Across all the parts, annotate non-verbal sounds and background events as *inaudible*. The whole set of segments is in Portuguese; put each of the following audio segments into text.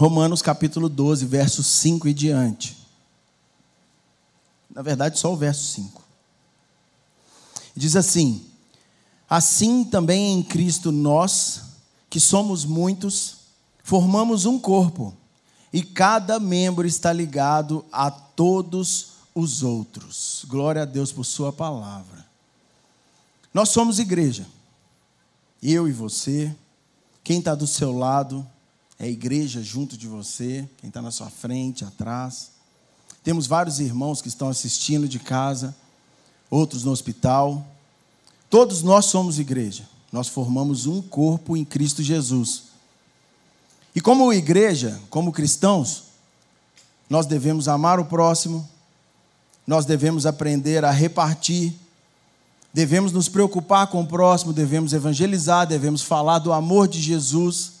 Romanos capítulo 12, verso 5 e diante. Na verdade, só o verso 5. Diz assim: Assim também em Cristo nós, que somos muitos, formamos um corpo, e cada membro está ligado a todos os outros. Glória a Deus por Sua palavra. Nós somos igreja. Eu e você, quem está do seu lado, é a igreja junto de você, quem está na sua frente, atrás. Temos vários irmãos que estão assistindo de casa, outros no hospital. Todos nós somos igreja. Nós formamos um corpo em Cristo Jesus. E como igreja, como cristãos, nós devemos amar o próximo, nós devemos aprender a repartir, devemos nos preocupar com o próximo, devemos evangelizar, devemos falar do amor de Jesus.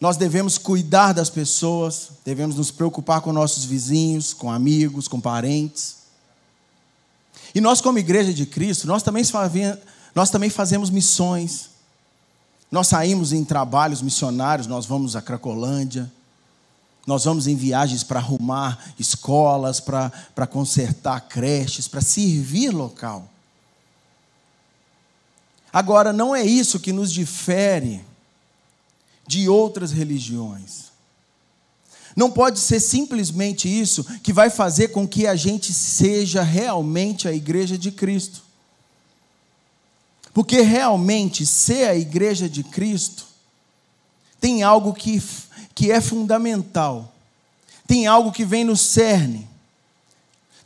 Nós devemos cuidar das pessoas, devemos nos preocupar com nossos vizinhos, com amigos, com parentes. E nós, como igreja de Cristo, nós também, nós também fazemos missões. Nós saímos em trabalhos missionários, nós vamos à Cracolândia, nós vamos em viagens para arrumar escolas, para, consertar creches, para servir local. Agora, não é isso que nos difere de outras religiões. Não pode ser simplesmente isso que vai fazer com que a gente seja realmente a igreja de Cristo. Porque realmente ser a igreja de Cristo tem algo que que é fundamental. Tem algo que vem no cerne.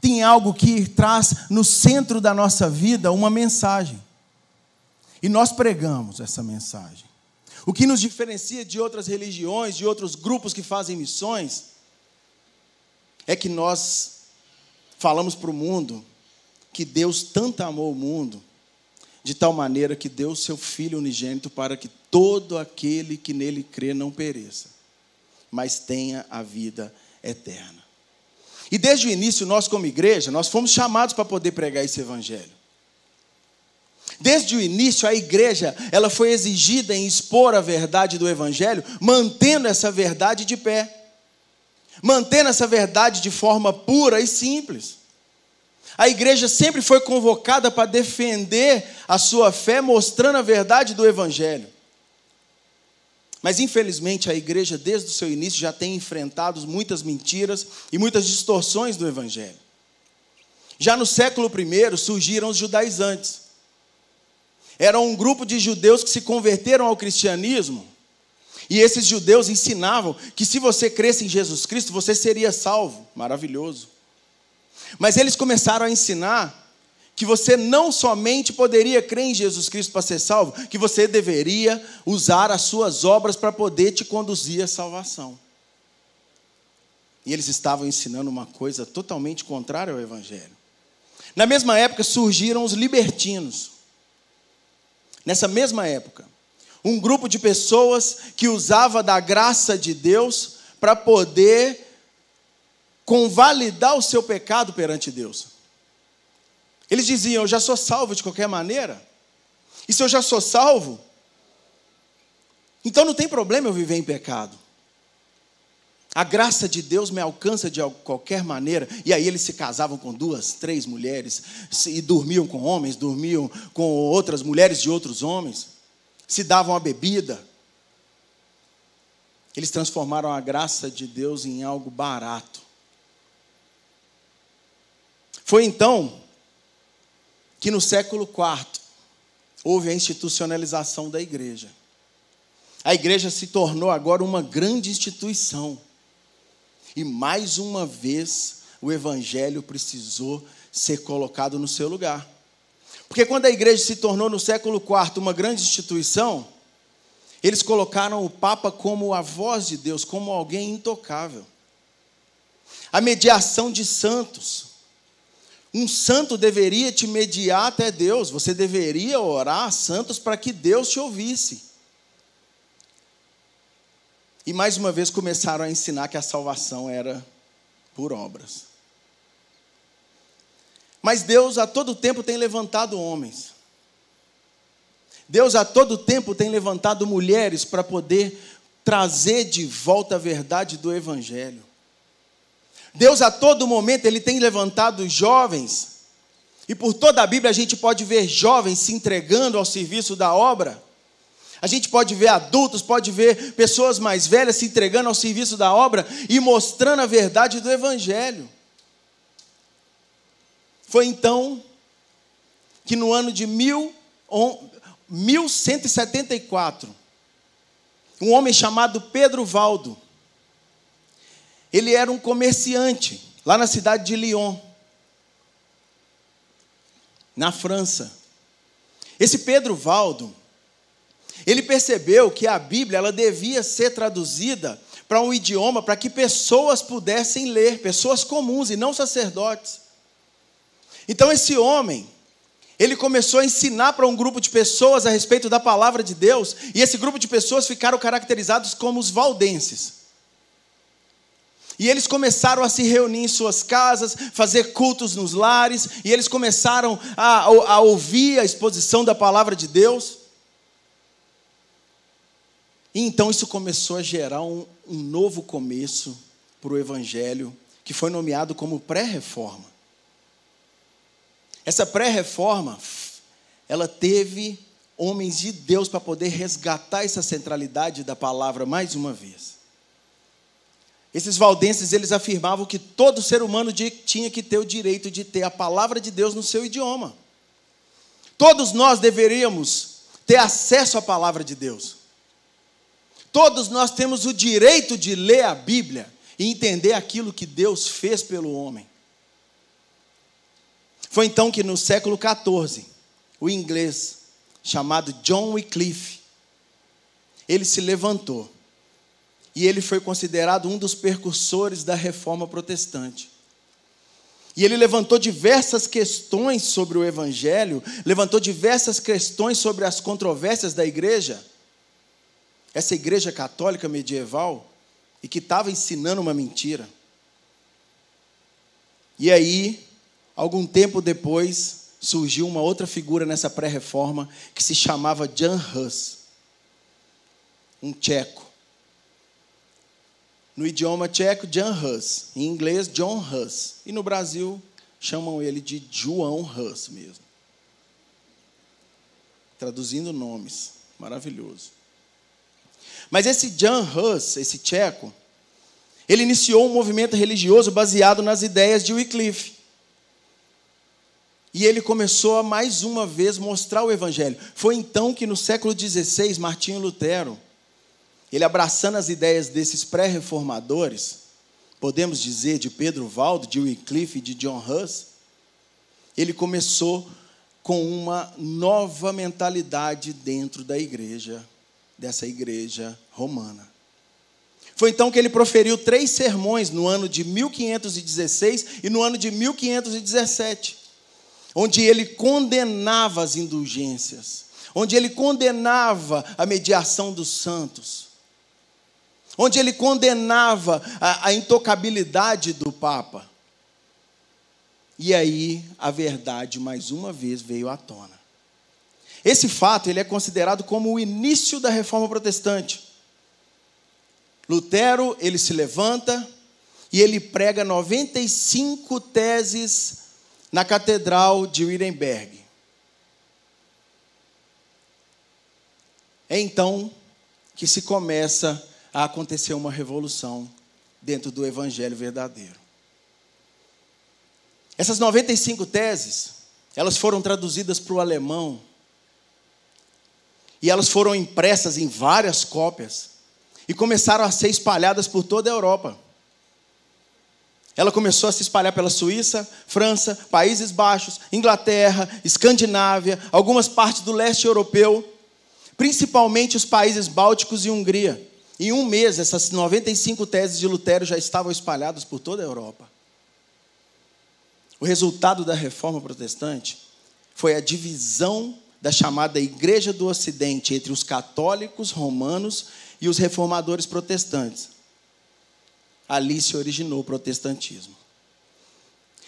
Tem algo que traz no centro da nossa vida uma mensagem. E nós pregamos essa mensagem. O que nos diferencia de outras religiões, de outros grupos que fazem missões, é que nós falamos para o mundo que Deus tanto amou o mundo, de tal maneira que deu seu Filho unigênito para que todo aquele que nele crê não pereça, mas tenha a vida eterna. E desde o início, nós, como igreja, nós fomos chamados para poder pregar esse evangelho. Desde o início, a igreja ela foi exigida em expor a verdade do Evangelho, mantendo essa verdade de pé, mantendo essa verdade de forma pura e simples. A igreja sempre foi convocada para defender a sua fé, mostrando a verdade do Evangelho. Mas infelizmente a igreja, desde o seu início, já tem enfrentado muitas mentiras e muitas distorções do Evangelho. Já no século I surgiram os judaizantes. Era um grupo de judeus que se converteram ao cristianismo. E esses judeus ensinavam que se você cresce em Jesus Cristo, você seria salvo. Maravilhoso. Mas eles começaram a ensinar que você não somente poderia crer em Jesus Cristo para ser salvo, que você deveria usar as suas obras para poder te conduzir à salvação. E eles estavam ensinando uma coisa totalmente contrária ao Evangelho. Na mesma época surgiram os libertinos. Nessa mesma época, um grupo de pessoas que usava da graça de Deus para poder convalidar o seu pecado perante Deus. Eles diziam: Eu já sou salvo de qualquer maneira. E se eu já sou salvo, então não tem problema eu viver em pecado. A graça de Deus me alcança de qualquer maneira. E aí eles se casavam com duas, três mulheres, e dormiam com homens, dormiam com outras mulheres de outros homens, se davam a bebida. Eles transformaram a graça de Deus em algo barato. Foi então que no século IV houve a institucionalização da igreja. A igreja se tornou agora uma grande instituição. E mais uma vez o evangelho precisou ser colocado no seu lugar. Porque quando a igreja se tornou no século IV uma grande instituição, eles colocaram o Papa como a voz de Deus, como alguém intocável. A mediação de santos. Um santo deveria te mediar até Deus, você deveria orar a santos para que Deus te ouvisse. E mais uma vez começaram a ensinar que a salvação era por obras. Mas Deus a todo tempo tem levantado homens. Deus a todo tempo tem levantado mulheres para poder trazer de volta a verdade do Evangelho. Deus a todo momento ele tem levantado jovens, e por toda a Bíblia a gente pode ver jovens se entregando ao serviço da obra. A gente pode ver adultos, pode ver pessoas mais velhas se entregando ao serviço da obra e mostrando a verdade do Evangelho. Foi então que no ano de mil, 1174, um homem chamado Pedro Valdo, ele era um comerciante lá na cidade de Lyon, na França. Esse Pedro Valdo, ele percebeu que a Bíblia ela devia ser traduzida para um idioma para que pessoas pudessem ler, pessoas comuns e não sacerdotes. Então esse homem, ele começou a ensinar para um grupo de pessoas a respeito da palavra de Deus, e esse grupo de pessoas ficaram caracterizados como os valdenses. E eles começaram a se reunir em suas casas, fazer cultos nos lares, e eles começaram a, a ouvir a exposição da palavra de Deus. E então isso começou a gerar um, um novo começo para o Evangelho, que foi nomeado como pré-reforma. Essa pré-reforma, ela teve homens de Deus para poder resgatar essa centralidade da palavra mais uma vez. Esses valdenses, eles afirmavam que todo ser humano tinha que ter o direito de ter a palavra de Deus no seu idioma. Todos nós deveríamos ter acesso à palavra de Deus. Todos nós temos o direito de ler a Bíblia e entender aquilo que Deus fez pelo homem. Foi então que no século XIV, o inglês chamado John Wycliffe, ele se levantou e ele foi considerado um dos percursores da reforma protestante. E ele levantou diversas questões sobre o Evangelho, levantou diversas questões sobre as controvérsias da igreja. Essa igreja católica medieval, e que estava ensinando uma mentira. E aí, Algum tempo depois, surgiu uma outra figura nessa pré-reforma que se chamava Jan Hus, um tcheco. No idioma tcheco, Jan Hus. Em inglês, John Hus. E no Brasil, chamam ele de João Hus mesmo. Traduzindo nomes. Maravilhoso. Mas esse Jan Hus, esse tcheco, ele iniciou um movimento religioso baseado nas ideias de Wycliffe. E ele começou a mais uma vez mostrar o Evangelho. Foi então que no século XVI, Martinho Lutero, ele abraçando as ideias desses pré-reformadores, podemos dizer de Pedro Valdo, de Wycliffe e de John Hus, ele começou com uma nova mentalidade dentro da igreja, dessa igreja romana. Foi então que ele proferiu três sermões no ano de 1516 e no ano de 1517 onde ele condenava as indulgências, onde ele condenava a mediação dos santos, onde ele condenava a, a intocabilidade do Papa. E aí a verdade mais uma vez veio à tona. Esse fato ele é considerado como o início da reforma protestante. Lutero, ele se levanta e ele prega 95 teses na Catedral de Wittenberg. É então que se começa a acontecer uma revolução dentro do Evangelho verdadeiro. Essas 95 teses, elas foram traduzidas para o alemão e elas foram impressas em várias cópias e começaram a ser espalhadas por toda a Europa. Ela começou a se espalhar pela Suíça, França, Países Baixos, Inglaterra, Escandinávia, algumas partes do leste europeu, principalmente os países bálticos e Hungria. Em um mês, essas 95 teses de Lutero já estavam espalhadas por toda a Europa. O resultado da reforma protestante foi a divisão da chamada Igreja do Ocidente entre os católicos romanos e os reformadores protestantes ali se originou o protestantismo.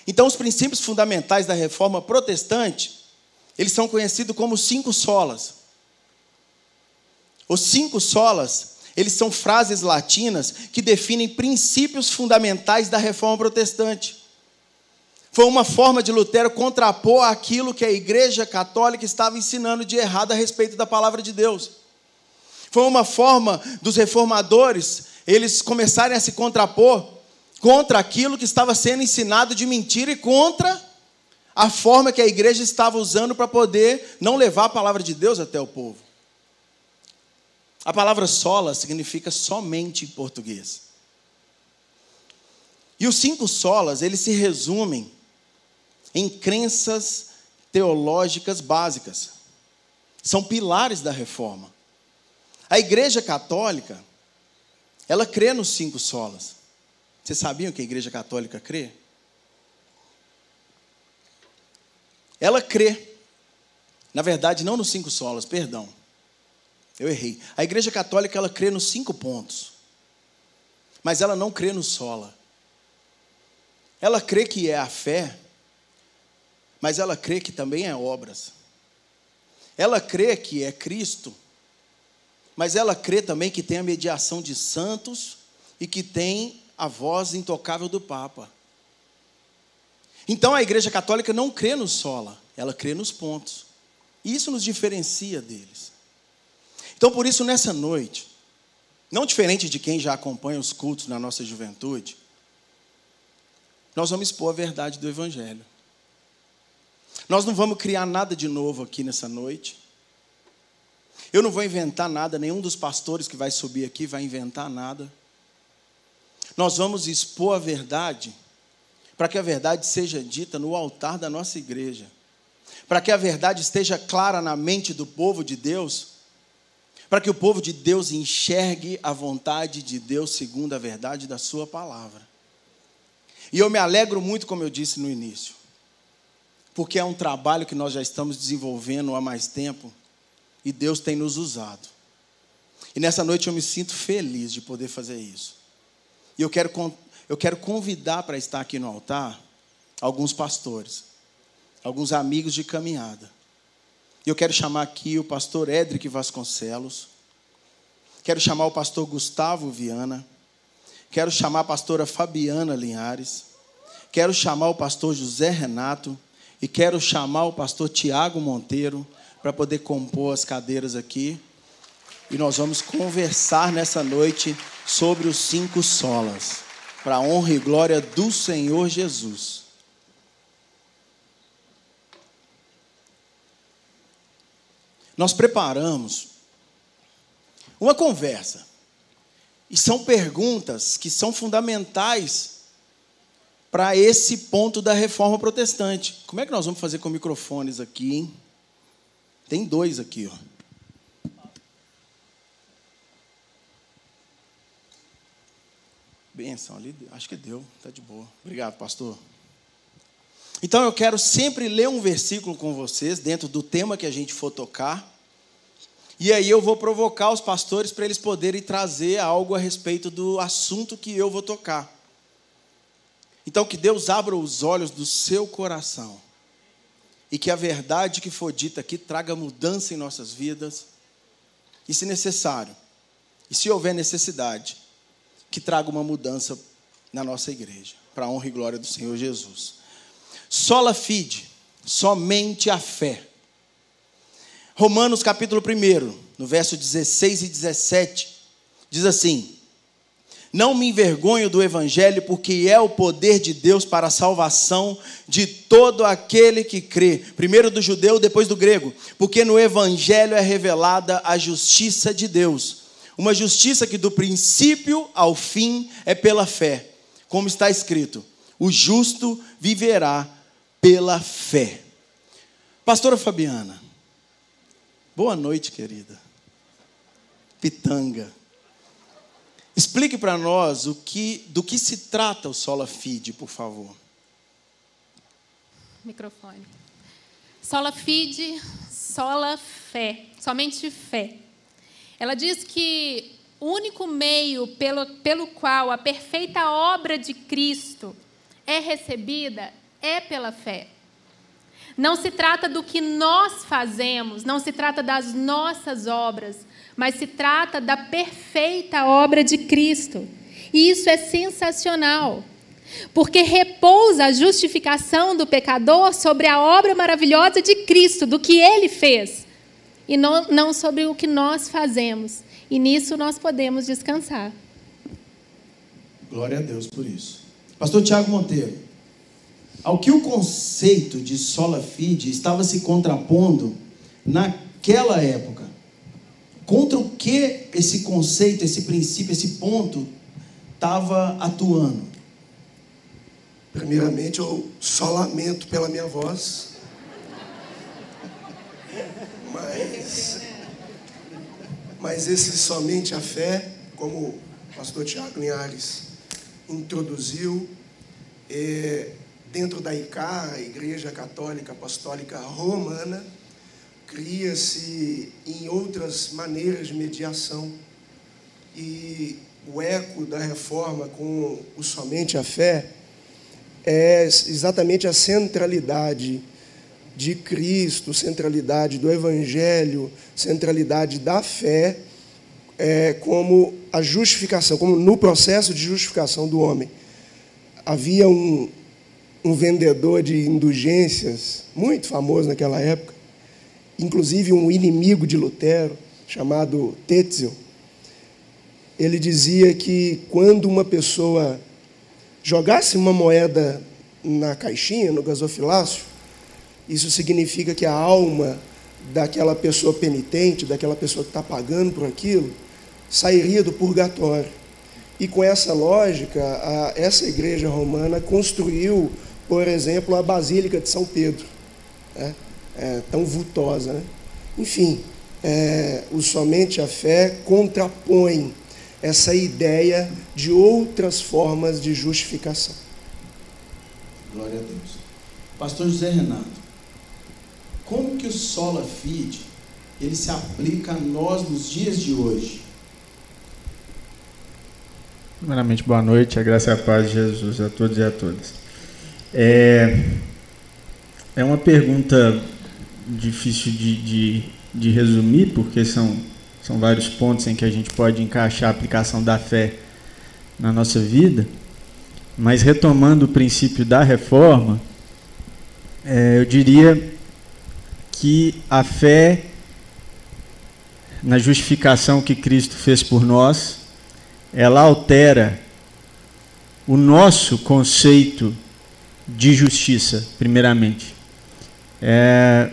Então, os princípios fundamentais da reforma protestante, eles são conhecidos como cinco solas. Os cinco solas Eles são frases latinas que definem princípios fundamentais da reforma protestante. Foi uma forma de Lutero contrapor aquilo que a Igreja Católica estava ensinando de errado a respeito da palavra de Deus. Foi uma forma dos reformadores eles começarem a se contrapor contra aquilo que estava sendo ensinado de mentira e contra a forma que a igreja estava usando para poder não levar a palavra de Deus até o povo. A palavra sola significa somente em português. E os cinco solas, eles se resumem em crenças teológicas básicas. São pilares da reforma. A Igreja Católica, ela crê nos cinco solas. Vocês sabiam que a Igreja Católica crê? Ela crê. Na verdade, não nos cinco solas, perdão. Eu errei. A Igreja Católica ela crê nos cinco pontos. Mas ela não crê no sola. Ela crê que é a fé, mas ela crê que também é obras. Ela crê que é Cristo, mas ela crê também que tem a mediação de santos e que tem a voz intocável do Papa. Então a Igreja Católica não crê no sola, ela crê nos pontos. E isso nos diferencia deles. Então por isso nessa noite, não diferente de quem já acompanha os cultos na nossa juventude, nós vamos expor a verdade do Evangelho. Nós não vamos criar nada de novo aqui nessa noite. Eu não vou inventar nada, nenhum dos pastores que vai subir aqui vai inventar nada. Nós vamos expor a verdade para que a verdade seja dita no altar da nossa igreja, para que a verdade esteja clara na mente do povo de Deus, para que o povo de Deus enxergue a vontade de Deus segundo a verdade da Sua palavra. E eu me alegro muito, como eu disse no início, porque é um trabalho que nós já estamos desenvolvendo há mais tempo e Deus tem nos usado. E nessa noite eu me sinto feliz de poder fazer isso. E eu quero eu quero convidar para estar aqui no altar alguns pastores, alguns amigos de caminhada. E eu quero chamar aqui o pastor Edric Vasconcelos, quero chamar o pastor Gustavo Viana, quero chamar a pastora Fabiana Linhares, quero chamar o pastor José Renato e quero chamar o pastor Tiago Monteiro para poder compor as cadeiras aqui. E nós vamos conversar nessa noite sobre os cinco solas para a honra e glória do Senhor Jesus. Nós preparamos uma conversa. E são perguntas que são fundamentais para esse ponto da reforma protestante. Como é que nós vamos fazer com microfones aqui, hein? Tem dois aqui, ó. Benção ali, acho que deu, tá de boa. Obrigado, pastor. Então eu quero sempre ler um versículo com vocês dentro do tema que a gente for tocar. E aí eu vou provocar os pastores para eles poderem trazer algo a respeito do assunto que eu vou tocar. Então que Deus abra os olhos do seu coração e que a verdade que for dita aqui traga mudança em nossas vidas. E se necessário, e se houver necessidade, que traga uma mudança na nossa igreja, para a honra e glória do Senhor Jesus. Sola fide, somente a fé. Romanos capítulo 1, no verso 16 e 17, diz assim: Não me envergonho do evangelho, porque é o poder de Deus para a salvação de todo aquele que crê. Primeiro do judeu, depois do grego, porque no evangelho é revelada a justiça de Deus uma justiça que do princípio ao fim é pela fé. Como está escrito: o justo viverá pela fé. Pastora Fabiana, boa noite, querida. Pitanga. Explique para nós o que, do que se trata o Sola Fide, por favor. Microfone. Sola Fide, sola fé, somente fé. Ela diz que o único meio pelo, pelo qual a perfeita obra de Cristo é recebida é pela fé. Não se trata do que nós fazemos, não se trata das nossas obras, mas se trata da perfeita obra de Cristo. E isso é sensacional, porque repousa a justificação do pecador sobre a obra maravilhosa de Cristo, do que ele fez, e não, não sobre o que nós fazemos. E nisso nós podemos descansar. Glória a Deus por isso. Pastor Tiago Monteiro, ao que o conceito de sola fide estava se contrapondo naquela época? Contra o que esse conceito, esse princípio, esse ponto estava atuando? Primeiramente, eu só lamento pela minha voz. Mas, mas esse somente a fé, como o pastor Tiago Linhares introduziu, é, dentro da ICA, a Igreja Católica Apostólica Romana, cria-se em outras maneiras de mediação. E o eco da reforma com o somente a fé é exatamente a centralidade de Cristo, centralidade do Evangelho, centralidade da fé, é, como a justificação, como no processo de justificação do homem. Havia um, um vendedor de indulgências muito famoso naquela época, inclusive um inimigo de Lutero, chamado Tetzel. Ele dizia que quando uma pessoa jogasse uma moeda na caixinha, no gasofilácio, isso significa que a alma daquela pessoa penitente, daquela pessoa que está pagando por aquilo, sairia do purgatório. E com essa lógica, a, essa igreja romana construiu, por exemplo, a Basílica de São Pedro, né? é, tão vultosa. Né? Enfim, é, o somente a fé contrapõe essa ideia de outras formas de justificação. Glória a Deus. Pastor José Renato, como que o sola fide ele se aplica a nós nos dias de hoje? Primeiramente, boa noite, a graça e a paz de Jesus a todos e a todas. É, é uma pergunta difícil de, de, de resumir, porque são, são vários pontos em que a gente pode encaixar a aplicação da fé na nossa vida, mas retomando o princípio da reforma, é, eu diria que a fé na justificação que Cristo fez por nós ela altera o nosso conceito de justiça, primeiramente. É,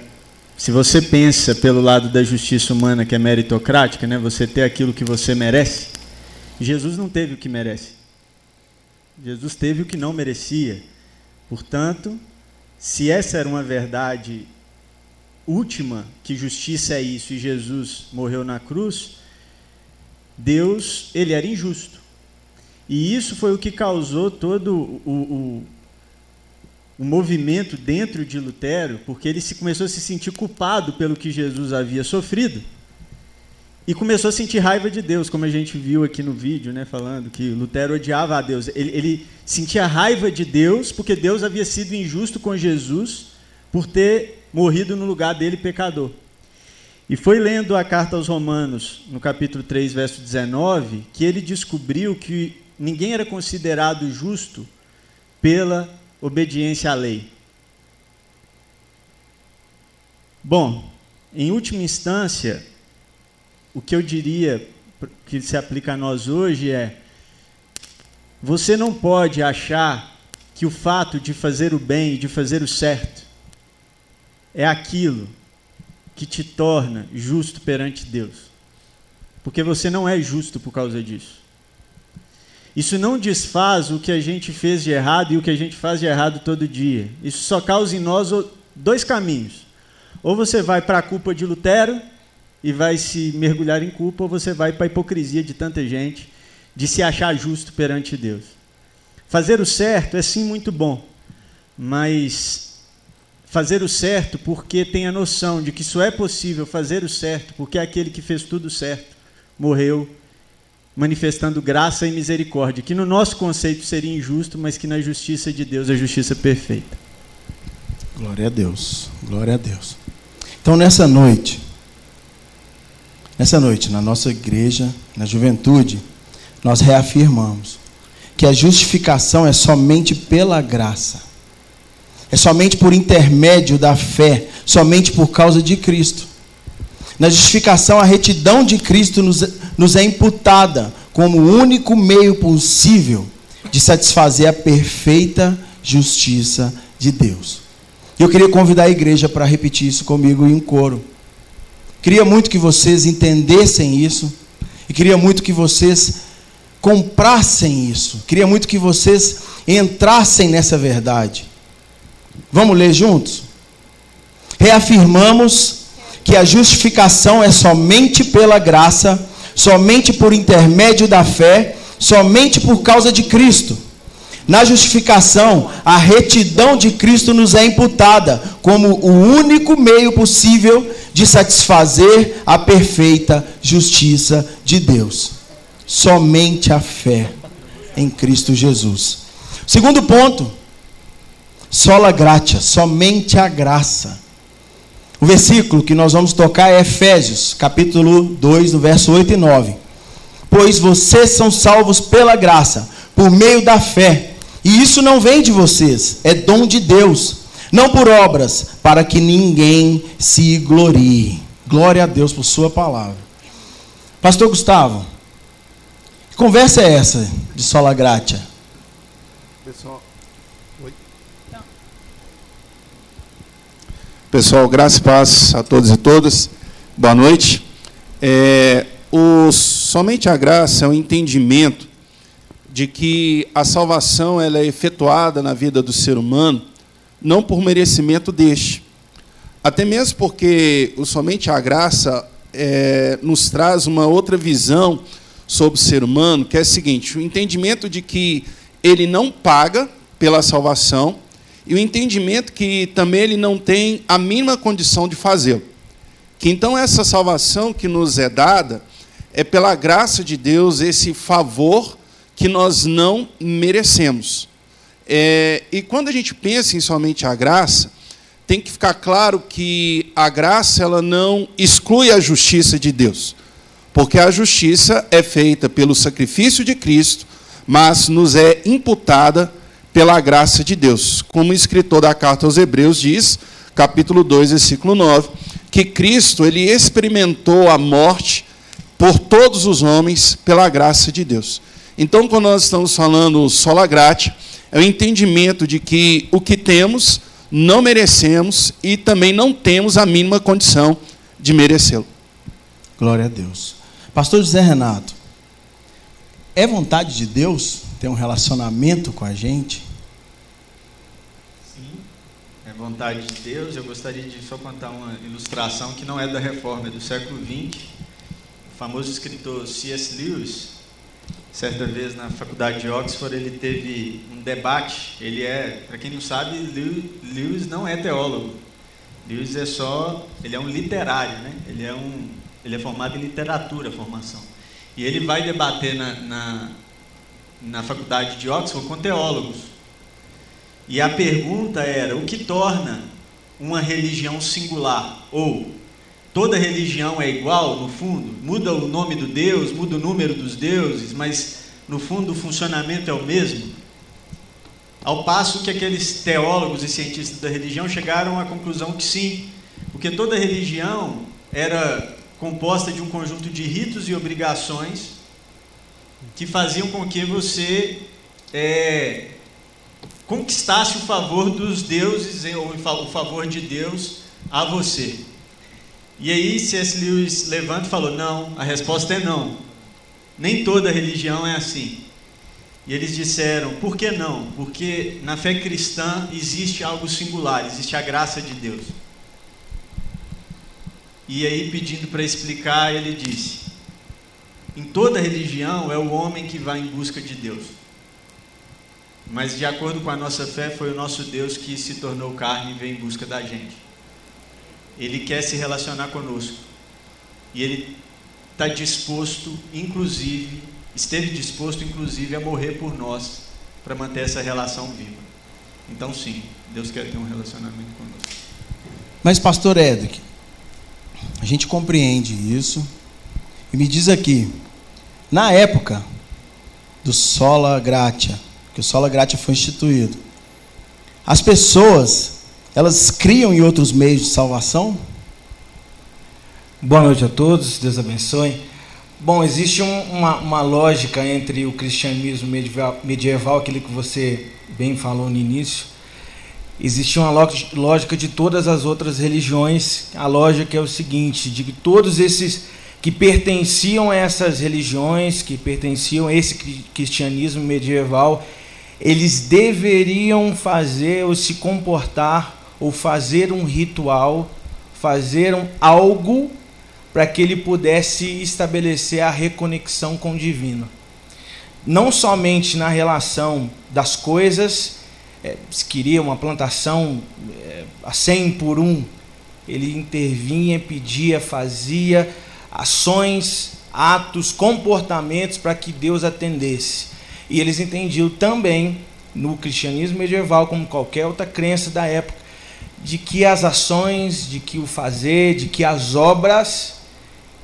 se você pensa pelo lado da justiça humana que é meritocrática, né, você ter aquilo que você merece, Jesus não teve o que merece. Jesus teve o que não merecia. Portanto, se essa era uma verdade última, que justiça é isso, e Jesus morreu na cruz, Deus ele era injusto. E isso foi o que causou todo o, o, o movimento dentro de Lutero, porque ele se, começou a se sentir culpado pelo que Jesus havia sofrido. E começou a sentir raiva de Deus, como a gente viu aqui no vídeo, né, falando que Lutero odiava a Deus. Ele, ele sentia raiva de Deus porque Deus havia sido injusto com Jesus por ter morrido no lugar dele pecador. E foi lendo a carta aos Romanos, no capítulo 3, verso 19, que ele descobriu que ninguém era considerado justo pela obediência à lei. Bom, em última instância, o que eu diria que se aplica a nós hoje é: você não pode achar que o fato de fazer o bem e de fazer o certo é aquilo que te torna justo perante Deus. Porque você não é justo por causa disso. Isso não desfaz o que a gente fez de errado e o que a gente faz de errado todo dia. Isso só causa em nós dois caminhos. Ou você vai para a culpa de Lutero e vai se mergulhar em culpa, ou você vai para a hipocrisia de tanta gente de se achar justo perante Deus. Fazer o certo é sim muito bom, mas fazer o certo porque tem a noção de que isso é possível fazer o certo, porque aquele que fez tudo certo morreu manifestando graça e misericórdia, que no nosso conceito seria injusto, mas que na justiça de Deus é justiça perfeita. Glória a Deus. Glória a Deus. Então, nessa noite, nessa noite, na nossa igreja, na juventude, nós reafirmamos que a justificação é somente pela graça. É somente por intermédio da fé, somente por causa de Cristo. Na justificação, a retidão de Cristo nos, nos é imputada como o único meio possível de satisfazer a perfeita justiça de Deus. Eu queria convidar a igreja para repetir isso comigo em coro. Queria muito que vocês entendessem isso e queria muito que vocês comprassem isso. Queria muito que vocês entrassem nessa verdade. Vamos ler juntos? Reafirmamos que a justificação é somente pela graça, somente por intermédio da fé, somente por causa de Cristo. Na justificação, a retidão de Cristo nos é imputada como o único meio possível de satisfazer a perfeita justiça de Deus. Somente a fé em Cristo Jesus. Segundo ponto, sola gratia, somente a graça. O versículo que nós vamos tocar é Efésios, capítulo 2, no verso 8 e 9. Pois vocês são salvos pela graça, por meio da fé. E isso não vem de vocês, é dom de Deus, não por obras, para que ninguém se glorie. Glória a Deus por Sua palavra. Pastor Gustavo, que conversa é essa de sola gratia? Pessoal, Pessoal, graças e paz a todos e todas. Boa noite. É, o, somente a graça é o entendimento de que a salvação ela é efetuada na vida do ser humano não por merecimento deste. Até mesmo porque o somente a graça é, nos traz uma outra visão sobre o ser humano, que é a seguinte: o entendimento de que ele não paga pela salvação e o entendimento que também ele não tem a mínima condição de fazê-lo. Que então essa salvação que nos é dada é pela graça de Deus, esse favor que nós não merecemos. É, e quando a gente pensa em somente a graça, tem que ficar claro que a graça ela não exclui a justiça de Deus, porque a justiça é feita pelo sacrifício de Cristo, mas nos é imputada pela graça de Deus. Como o escritor da carta aos Hebreus diz, capítulo 2, versículo 9, que Cristo ele experimentou a morte por todos os homens pela graça de Deus. Então, quando nós estamos falando sola gratia, é o entendimento de que o que temos não merecemos e também não temos a mínima condição de merecê-lo. Glória a Deus. Pastor José Renato, é vontade de Deus ter um relacionamento com a gente? Sim, é vontade de Deus. Eu gostaria de só contar uma ilustração que não é da reforma, é do século XX. O famoso escritor C.S. Lewis, certa vez na faculdade de Oxford, ele teve um debate. Ele é, para quem não sabe, Lewis não é teólogo. Lewis é só, ele é um literário, né? Ele é um, ele é formado em literatura, formação. E ele vai debater na, na, na faculdade de Oxford com teólogos. E a pergunta era: o que torna uma religião singular? Ou toda religião é igual, no fundo? Muda o nome do Deus, muda o número dos deuses, mas no fundo o funcionamento é o mesmo? Ao passo que aqueles teólogos e cientistas da religião chegaram à conclusão que sim, porque toda religião era composta de um conjunto de ritos e obrigações que faziam com que você é, conquistasse o favor dos deuses ou o favor de Deus a você. E aí C.S. Lewis levanta e falou: não, a resposta é não. Nem toda religião é assim. E eles disseram: por que não? Porque na fé cristã existe algo singular, existe a graça de Deus. E aí, pedindo para explicar, ele disse: em toda religião é o homem que vai em busca de Deus. Mas de acordo com a nossa fé, foi o nosso Deus que se tornou carne e veio em busca da gente. Ele quer se relacionar conosco. E ele está disposto, inclusive, esteve disposto, inclusive, a morrer por nós para manter essa relação viva. Então, sim, Deus quer ter um relacionamento conosco. Mas, pastor Edric, a gente compreende isso. E me diz aqui, na época do Sola Gratia, que o Sola Gratia foi instituído, as pessoas, elas criam em outros meios de salvação? Boa noite a todos, Deus abençoe. Bom, existe um, uma, uma, lógica entre o cristianismo medieval, medieval, aquele que você bem falou no início. Existe uma lógica de todas as outras religiões. A lógica é o seguinte: de que todos esses que pertenciam a essas religiões, que pertenciam a esse cristianismo medieval, eles deveriam fazer ou se comportar ou fazer um ritual, fazer um, algo para que ele pudesse estabelecer a reconexão com o divino. Não somente na relação das coisas, é, se queria uma plantação é, a 100 por um, ele intervinha, pedia, fazia ações, atos, comportamentos para que Deus atendesse. E eles entendiam também, no cristianismo medieval, como qualquer outra crença da época, de que as ações, de que o fazer, de que as obras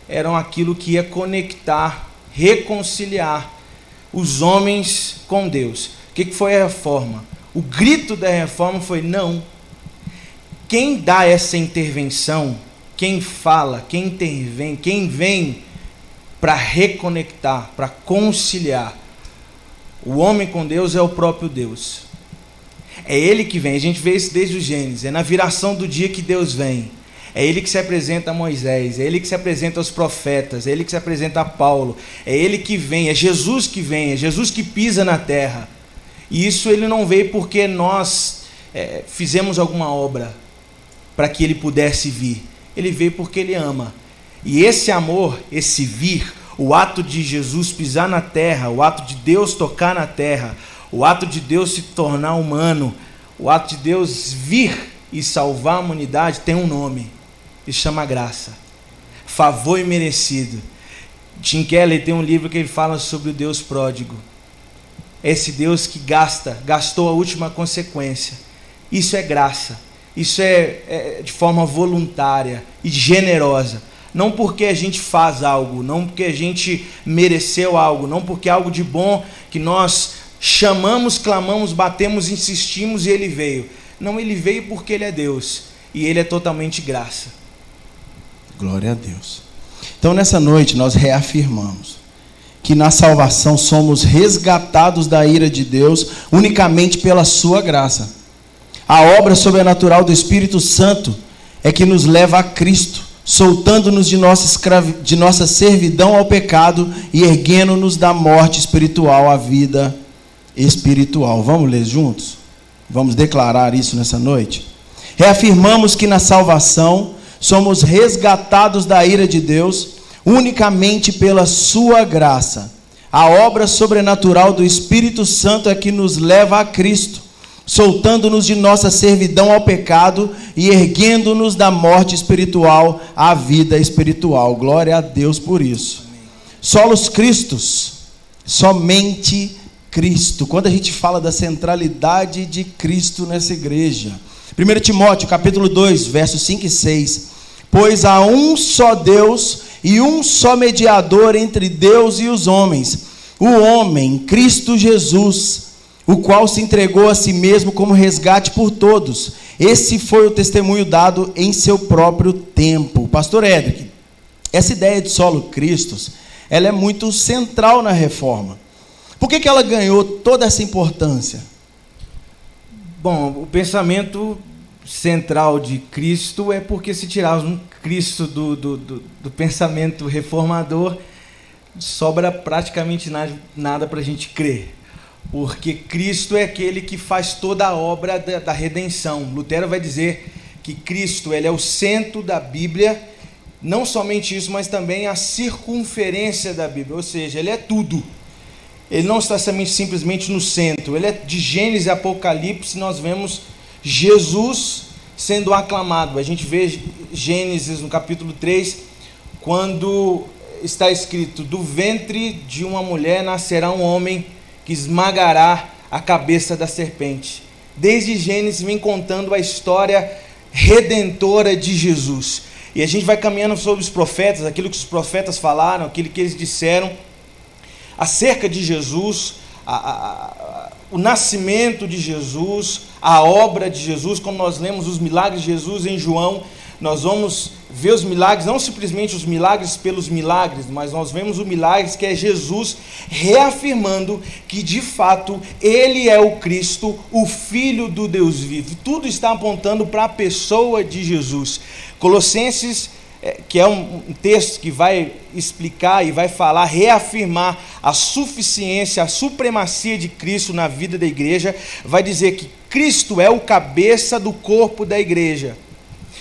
eram aquilo que ia conectar, reconciliar os homens com Deus. O que foi a reforma? O grito da reforma foi: não. Quem dá essa intervenção, quem fala, quem intervém, quem vem para reconectar, para conciliar o homem com Deus é o próprio Deus. É Ele que vem. A gente vê isso desde o Gênesis. É na viração do dia que Deus vem. É ele que se apresenta a Moisés, é ele que se apresenta aos profetas, é ele que se apresenta a Paulo, é ele que vem, é Jesus que vem, é Jesus que pisa na terra. E isso ele não veio porque nós é, fizemos alguma obra para que ele pudesse vir. Ele veio porque ele ama. E esse amor, esse vir, o ato de Jesus pisar na terra, o ato de Deus tocar na terra, o ato de Deus se tornar humano, o ato de Deus vir e salvar a humanidade tem um nome e chama graça. Favor imerecido. Tim Keller tem um livro que ele fala sobre o Deus pródigo. Esse Deus que gasta, gastou a última consequência. Isso é graça. Isso é, é de forma voluntária e generosa. Não porque a gente faz algo, não porque a gente mereceu algo, não porque é algo de bom que nós chamamos, clamamos, batemos, insistimos e ele veio. Não, ele veio porque ele é Deus e ele é totalmente graça. Glória a Deus. Então, nessa noite, nós reafirmamos que na salvação somos resgatados da ira de Deus unicamente pela Sua graça. A obra sobrenatural do Espírito Santo é que nos leva a Cristo, soltando-nos de nossa, escravi... de nossa servidão ao pecado e erguendo-nos da morte espiritual à vida espiritual. Vamos ler juntos? Vamos declarar isso nessa noite? Reafirmamos que na salvação somos resgatados da ira de Deus unicamente pela Sua graça. A obra sobrenatural do Espírito Santo é que nos leva a Cristo, soltando-nos de nossa servidão ao pecado e erguendo-nos da morte espiritual à vida espiritual. Glória a Deus por isso. Solos Cristos, somente Cristo. Quando a gente fala da centralidade de Cristo nessa igreja, 1 Timóteo, capítulo 2, versos 5 e 6. Pois há um só Deus e um só mediador entre Deus e os homens, o homem, Cristo Jesus, o qual se entregou a si mesmo como resgate por todos. Esse foi o testemunho dado em seu próprio tempo. Pastor Edric, essa ideia de solo Cristos, ela é muito central na reforma. Por que, que ela ganhou toda essa importância? Bom, o pensamento central de Cristo é porque se tirar um Cristo do, do, do, do pensamento reformador, sobra praticamente nada para a gente crer. Porque Cristo é aquele que faz toda a obra da, da redenção. Lutero vai dizer que Cristo ele é o centro da Bíblia, não somente isso, mas também a circunferência da Bíblia, ou seja, ele é tudo. Ele não está simplesmente no centro. Ele é de Gênesis e Apocalipse, nós vemos Jesus sendo aclamado. A gente vê Gênesis no capítulo 3, quando está escrito: Do ventre de uma mulher nascerá um homem que esmagará a cabeça da serpente. desde Gênesis, vem contando a história redentora de Jesus. E a gente vai caminhando sobre os profetas, aquilo que os profetas falaram, aquilo que eles disseram acerca de Jesus, a, a, a, o nascimento de Jesus, a obra de Jesus. Quando nós lemos os milagres de Jesus em João, nós vamos ver os milagres, não simplesmente os milagres pelos milagres, mas nós vemos o milagre que é Jesus reafirmando que de fato ele é o Cristo, o Filho do Deus vivo. Tudo está apontando para a pessoa de Jesus. Colossenses é, que é um, texto que vai explicar e vai falar, reafirmar a suficiência, a supremacia de Cristo na vida da igreja, vai dizer que Cristo é o cabeça do corpo da igreja.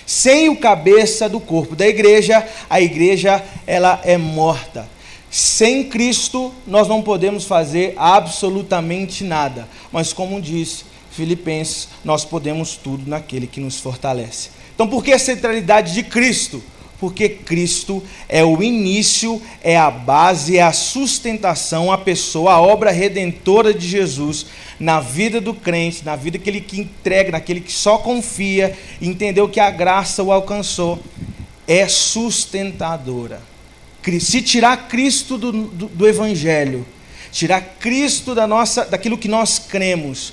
Sem o cabeça do corpo da igreja, a igreja ela é morta. Sem Cristo, nós não podemos fazer absolutamente nada. Mas como diz Filipenses, nós podemos tudo naquele que nos fortalece. Então, por que a centralidade de Cristo? Porque Cristo é o início, é a base, é a sustentação, a pessoa, a obra redentora de Jesus na vida do crente, na vida que ele que entrega, naquele que só confia, entendeu que a graça o alcançou, é sustentadora. Se tirar Cristo do, do, do Evangelho, tirar Cristo da nossa, daquilo que nós cremos,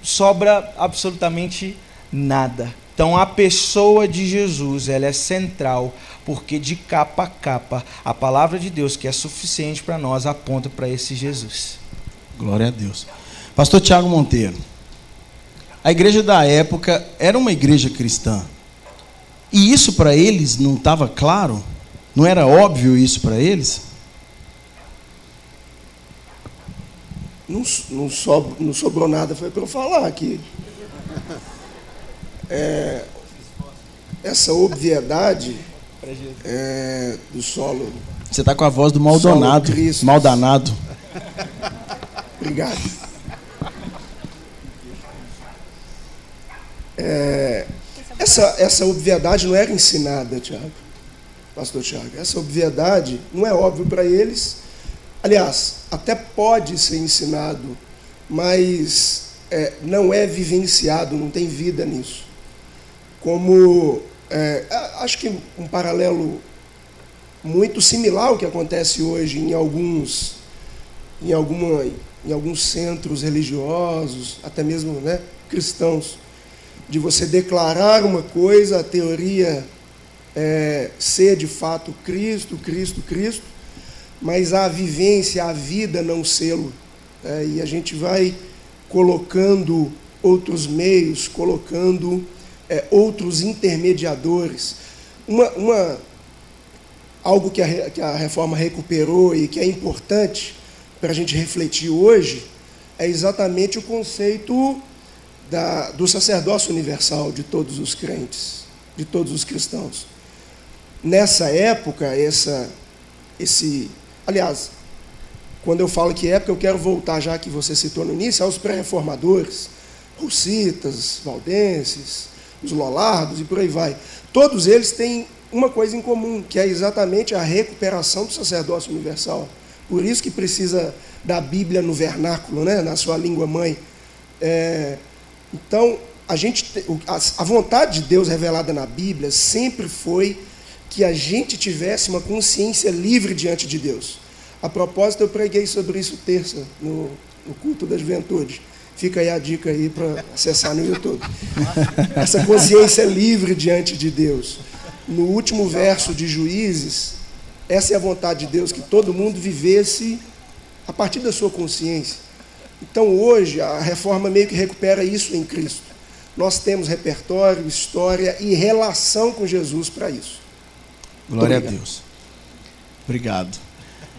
sobra absolutamente nada. Então a pessoa de Jesus, ela é central, porque de capa a capa, a palavra de Deus, que é suficiente para nós, aponta para esse Jesus. Glória a Deus. Pastor Tiago Monteiro. A igreja da época era uma igreja cristã. E isso para eles não estava claro? Não era óbvio isso para eles? Não, não, sobrou, não sobrou nada, foi para eu falar aqui é, essa obviedade é, do solo. Você está com a voz do Maldonado. Maldanado. Obrigado. É, essa, essa obviedade não era ensinada, Tiago, pastor Tiago. Essa obviedade não é óbvio para eles. Aliás, até pode ser ensinado, mas é, não é vivenciado, não tem vida nisso como é, acho que um paralelo muito similar ao que acontece hoje em alguns em alguma em alguns centros religiosos até mesmo né, cristãos de você declarar uma coisa a teoria é, ser de fato Cristo Cristo Cristo mas a vivência a vida não sê-lo é, e a gente vai colocando outros meios colocando é, outros intermediadores. Uma, uma, algo que a, que a reforma recuperou e que é importante para a gente refletir hoje é exatamente o conceito da, do sacerdócio universal de todos os crentes, de todos os cristãos. Nessa época, essa, esse, aliás, quando eu falo que época, eu quero voltar, já que você citou no início, aos pré-reformadores, russitas, valdenses, os Lollardos e por aí vai. Todos eles têm uma coisa em comum, que é exatamente a recuperação do sacerdócio universal. Por isso que precisa da Bíblia no vernáculo, né, na sua língua mãe. É, então, a, gente, a vontade de Deus revelada na Bíblia sempre foi que a gente tivesse uma consciência livre diante de Deus. A propósito, eu preguei sobre isso terça, no, no culto da juventude. Fica aí a dica aí para acessar no YouTube. *laughs* Essa consciência livre diante de Deus. No último verso de Juízes, essa é a vontade de Deus, que todo mundo vivesse a partir da sua consciência. Então hoje a reforma meio que recupera isso em Cristo. Nós temos repertório, história e relação com Jesus para isso. Glória a Deus. Obrigado.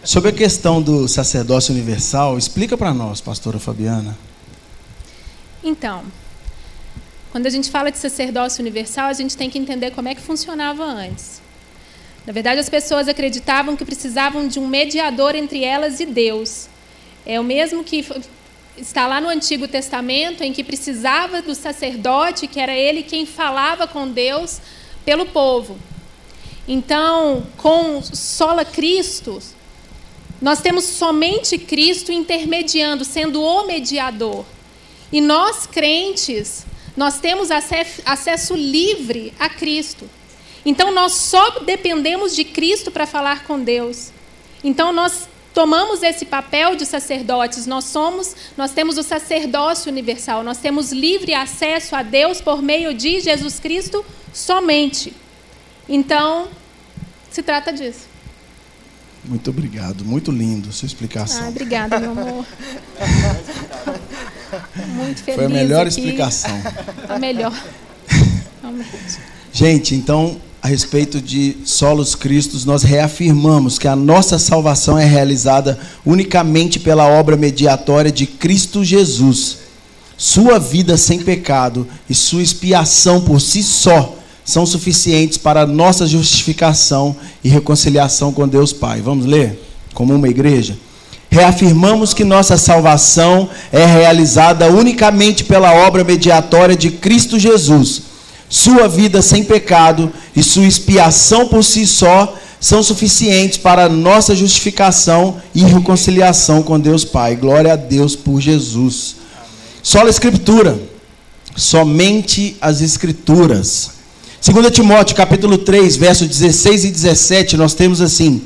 Sobre a questão do sacerdócio universal, explica para nós, pastora Fabiana. Então, quando a gente fala de sacerdócio universal, a gente tem que entender como é que funcionava antes. Na verdade, as pessoas acreditavam que precisavam de um mediador entre elas e Deus. É o mesmo que está lá no Antigo Testamento, em que precisava do sacerdote, que era ele quem falava com Deus pelo povo. Então, com sola Cristo, nós temos somente Cristo intermediando, sendo o mediador. E nós crentes, nós temos acesso livre a Cristo. Então nós só dependemos de Cristo para falar com Deus. Então nós tomamos esse papel de sacerdotes, nós somos, nós temos o sacerdócio universal, nós temos livre acesso a Deus por meio de Jesus Cristo somente. Então, se trata disso. Muito obrigado, muito lindo sua explicação. Ah, obrigada, meu amor. *laughs* muito feliz. Foi a melhor aqui. explicação. *laughs* A melhor. Gente, então a respeito de solos cristos, nós reafirmamos que a nossa salvação é realizada unicamente pela obra mediatória de Cristo Jesus. Sua vida sem pecado e sua expiação por si só são suficientes para a nossa justificação e reconciliação com Deus Pai. Vamos ler? Como uma igreja? Reafirmamos que nossa salvação é realizada unicamente pela obra mediatória de Cristo Jesus sua vida sem pecado e sua expiação por si só são suficientes para nossa justificação e reconciliação com Deus Pai. Glória a Deus por Jesus. Só a Escritura, somente as Escrituras. 2 Timóteo capítulo 3, versos 16 e 17, nós temos assim: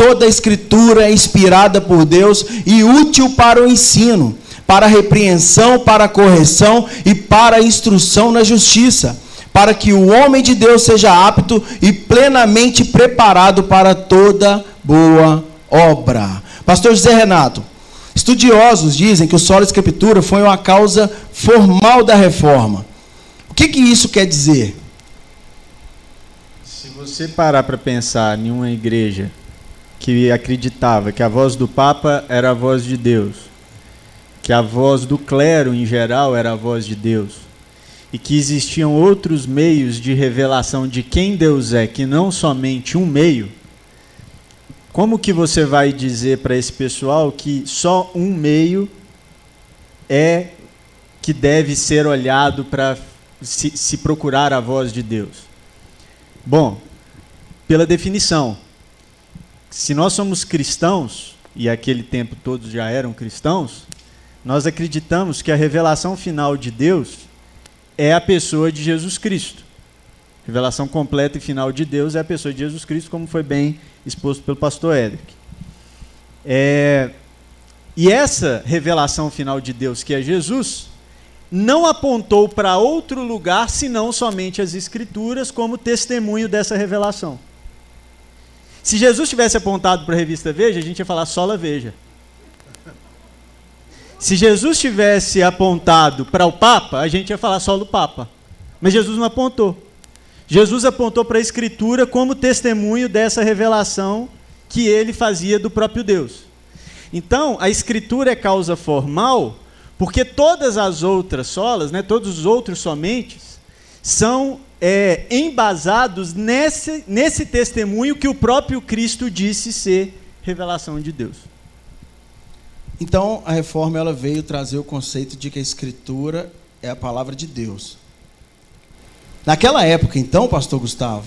Toda a Escritura é inspirada por Deus e útil para o ensino, para a repreensão, para a correção e para a instrução na justiça para que o homem de Deus seja apto e plenamente preparado para toda boa obra. Pastor José Renato, estudiosos dizem que o solo escritura foi uma causa formal da reforma. O que, que isso quer dizer? Se você parar para pensar em uma igreja que acreditava que a voz do Papa era a voz de Deus, que a voz do clero em geral era a voz de Deus, e que existiam outros meios de revelação de quem Deus é, que não somente um meio, como que você vai dizer para esse pessoal que só um meio é que deve ser olhado para se, se procurar a voz de Deus? Bom, pela definição, se nós somos cristãos, e aquele tempo todos já eram cristãos, nós acreditamos que a revelação final de Deus é a pessoa de Jesus Cristo. Revelação completa e final de Deus é a pessoa de Jesus Cristo, como foi bem exposto pelo pastor Edric. É, e essa revelação final de Deus, que é Jesus, não apontou para outro lugar senão somente as Escrituras como testemunho dessa revelação. Se Jesus tivesse apontado para a revista Veja, a gente ia falar sola Veja. Se Jesus tivesse apontado para o Papa, a gente ia falar só do Papa. Mas Jesus não apontou. Jesus apontou para a Escritura como testemunho dessa revelação que ele fazia do próprio Deus. Então, a Escritura é causa formal, porque todas as outras solas, né, todos os outros somentes, são é, embasados nesse, nesse testemunho que o próprio Cristo disse ser revelação de Deus. Então, a reforma ela veio trazer o conceito de que a escritura é a palavra de Deus. Naquela época, então, pastor Gustavo,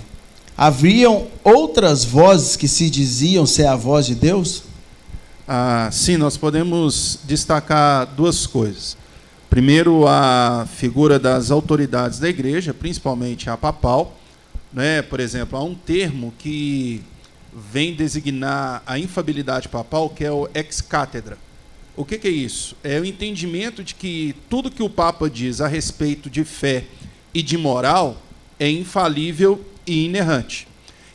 haviam outras vozes que se diziam ser a voz de Deus? Ah, sim, nós podemos destacar duas coisas. Primeiro, a figura das autoridades da igreja, principalmente a papal. Né? Por exemplo, há um termo que vem designar a infabilidade papal, que é o ex-cátedra. O que, que, é isso? É o entendimento de que tudo que o Papa diz a respeito de fé e de moral é infalível e inerrante.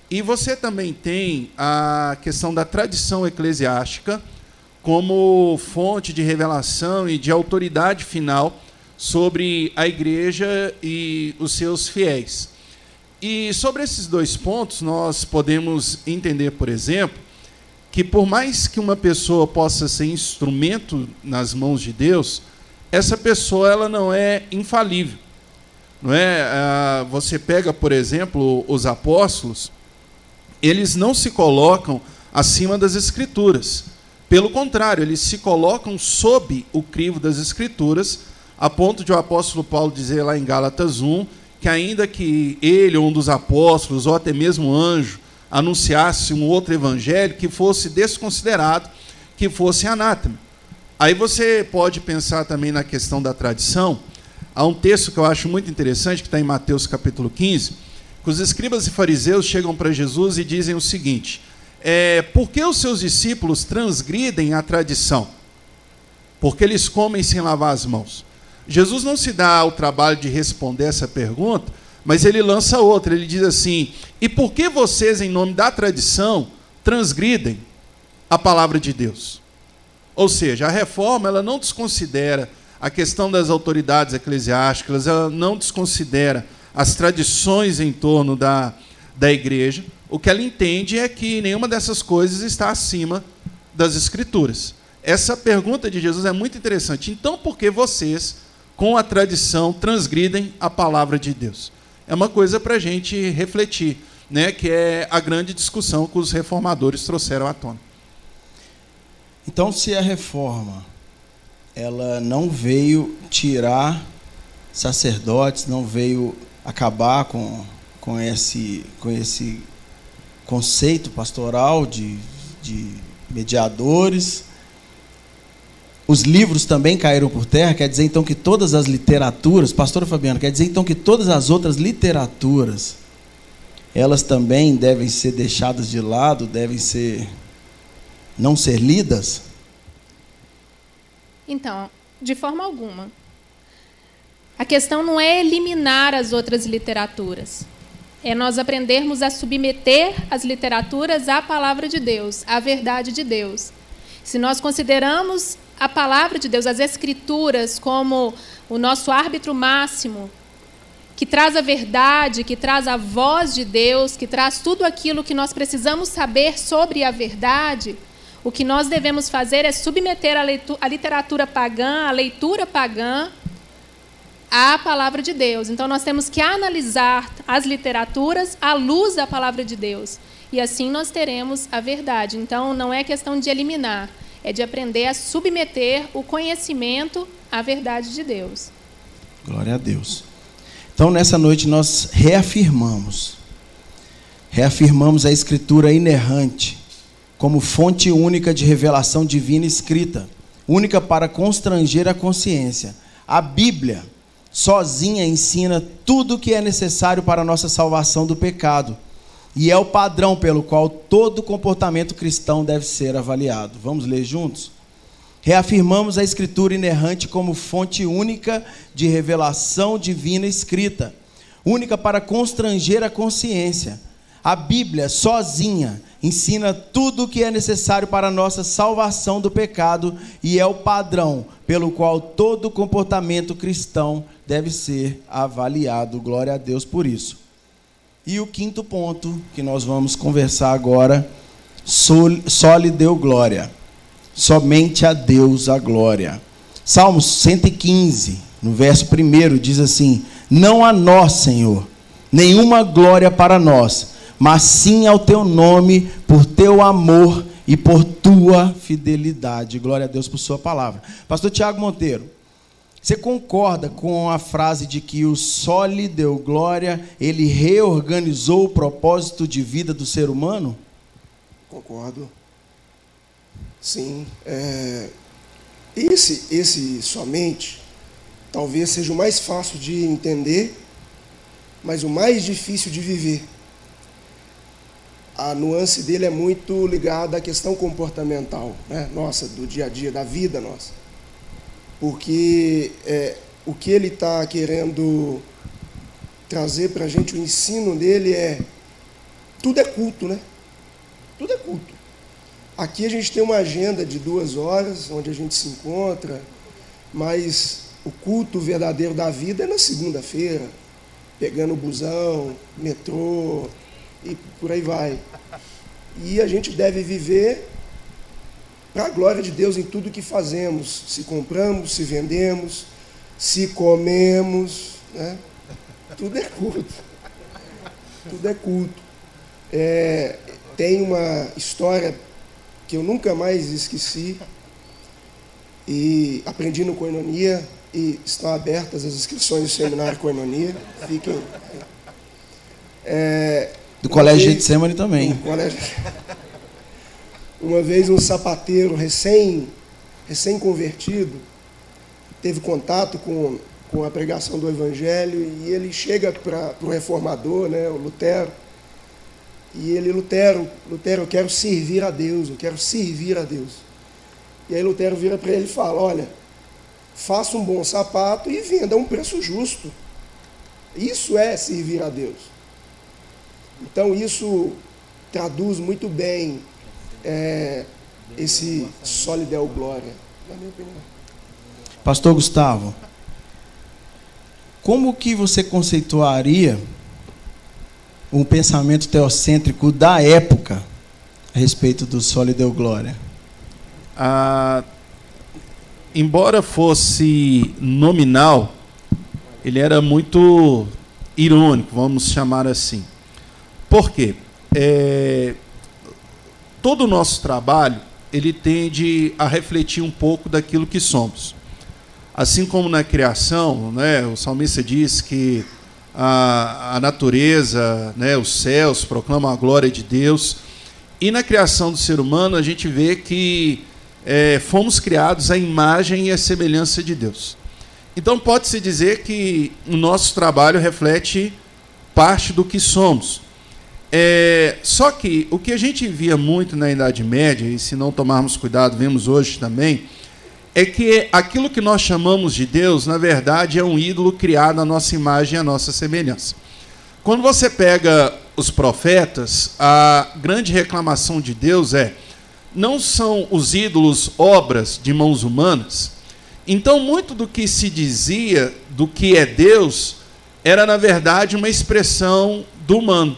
E você também tem a questão da tradição eclesiástica como fonte de revelação e de autoridade final sobre a igreja e os seus fiéis. E sobre esses dois pontos, nós podemos entender, por exemplo, que por mais que uma pessoa possa ser instrumento nas mãos de Deus, essa pessoa ela não é infalível. Não é? Ah, você pega, por exemplo, os apóstolos, eles não se colocam acima das escrituras. Pelo contrário, eles se colocam sob o crivo das escrituras, a ponto de o apóstolo Paulo dizer lá em Gálatas 1 que ainda que ele ou um dos apóstolos ou até mesmo anjo anunciasse um outro evangelho que fosse desconsiderado, que fosse anátema. Aí você pode pensar também na questão da tradição. Há um texto que eu acho muito interessante, que está em Mateus capítulo 15, que os escribas e fariseus chegam para Jesus e dizem o seguinte: é, Por que os seus discípulos transgridem a tradição? Porque eles comem sem lavar as mãos. Jesus não se dá o trabalho de responder essa pergunta, mas ele lança outra. Ele diz assim: E por que vocês, em nome da tradição, transgridem a palavra de Deus? Ou seja, a reforma ela não desconsidera a questão das autoridades eclesiásticas, ela não desconsidera as tradições em torno da, da igreja. O que ela entende é que nenhuma dessas coisas está acima das escrituras. Essa pergunta de Jesus é muito interessante. Então, por que vocês, com a tradição, transgridem a palavra de Deus? É uma coisa para a gente refletir, né? que é a grande discussão que os reformadores trouxeram à tona. Então, se a reforma ela não veio tirar sacerdotes, não veio acabar com, com, esse, com esse conceito pastoral de, de mediadores, os livros também caíram por terra, quer dizer então que todas as literaturas, pastor Fabiano, quer dizer então que todas as outras literaturas, elas também devem ser deixadas de lado, devem ser não ser lidas? Então, de forma alguma. A questão não é eliminar as outras literaturas. É nós aprendermos a submeter as literaturas à palavra de Deus, à verdade de Deus. Se nós consideramos a palavra de Deus, as escrituras, como o nosso árbitro máximo, que traz a verdade, que traz a voz de Deus, que traz tudo aquilo que nós precisamos saber sobre a verdade, o que nós devemos fazer é submeter a, a literatura pagã, a leitura pagã, à palavra de Deus. Então nós temos que analisar as literaturas à luz da palavra de Deus. E assim nós teremos a verdade. Então não é questão de eliminar, é de aprender a submeter o conhecimento à verdade de Deus. Glória a Deus. Então nessa noite nós reafirmamos reafirmamos a escritura inerrante como fonte única de revelação divina escrita, única para constranger a consciência. A Bíblia sozinha ensina tudo o que é necessário para a nossa salvação do pecado. E é o padrão pelo qual todo comportamento cristão deve ser avaliado. Vamos ler juntos? Reafirmamos a Escritura inerrante como fonte única de revelação divina escrita, única para constranger a consciência. A Bíblia sozinha ensina tudo o que é necessário para a nossa salvação do pecado e é o padrão pelo qual todo comportamento cristão deve ser avaliado. Glória a Deus por isso. E o quinto ponto que nós vamos conversar agora, só lhe deu glória. Somente a Deus a glória. Salmos 115, no verso 1, diz assim: Não a nós, Senhor, nenhuma glória para nós mas sim ao teu nome, por teu amor e por tua fidelidade. Glória a Deus por sua palavra. Pastor Tiago Monteiro, você concorda com a frase de que o só lhe deu glória, ele reorganizou o propósito de vida do ser humano? Concordo. Sim. É, esse, esse somente talvez seja o mais fácil de entender, mas o mais difícil de viver a nuance dele é muito ligada à questão comportamental, né? nossa, do dia a dia, da vida nossa. Porque é, o que ele está querendo trazer para a gente, o ensino dele é: tudo é culto, né? Tudo é culto. Aqui a gente tem uma agenda de duas horas, onde a gente se encontra, mas o culto verdadeiro da vida é na segunda-feira, pegando busão, metrô, e por aí vai. E a gente deve viver para a glória de Deus em tudo que fazemos. Se compramos, se vendemos, se comemos, né? tudo é culto. Tudo é culto. É, tem uma história que eu nunca mais esqueci e aprendi no Coinonia e estão abertas as inscrições do seminário Coinonia. Fiquem. É, do Colégio vez, Getsemane também. Colégio... Uma vez um sapateiro recém recém-convertido, teve contato com, com a pregação do Evangelho e ele chega para o reformador, né, o Lutero, e ele, Lutero, Lutero, eu quero servir a Deus, eu quero servir a Deus. E aí Lutero vira para ele e fala, olha, faça um bom sapato e venda a um preço justo. Isso é servir a Deus. Então isso traduz muito bem é, esse solidel glória, na minha opinião. Pastor Gustavo, como que você conceituaria um pensamento teocêntrico da época a respeito do solidel glória? Ah, embora fosse nominal, ele era muito irônico, vamos chamar assim. Por quê? É, todo o nosso trabalho ele tende a refletir um pouco daquilo que somos. Assim como na criação, né, o salmista diz que a, a natureza, né, os céus proclamam a glória de Deus. E na criação do ser humano a gente vê que é, fomos criados à imagem e à semelhança de Deus. Então pode-se dizer que o nosso trabalho reflete parte do que somos. É, só que o que a gente via muito na Idade Média, e se não tomarmos cuidado, vemos hoje também, é que aquilo que nós chamamos de Deus, na verdade, é um ídolo criado à nossa imagem e à nossa semelhança. Quando você pega os profetas, a grande reclamação de Deus é: não são os ídolos obras de mãos humanas? Então, muito do que se dizia do que é Deus era, na verdade, uma expressão do humano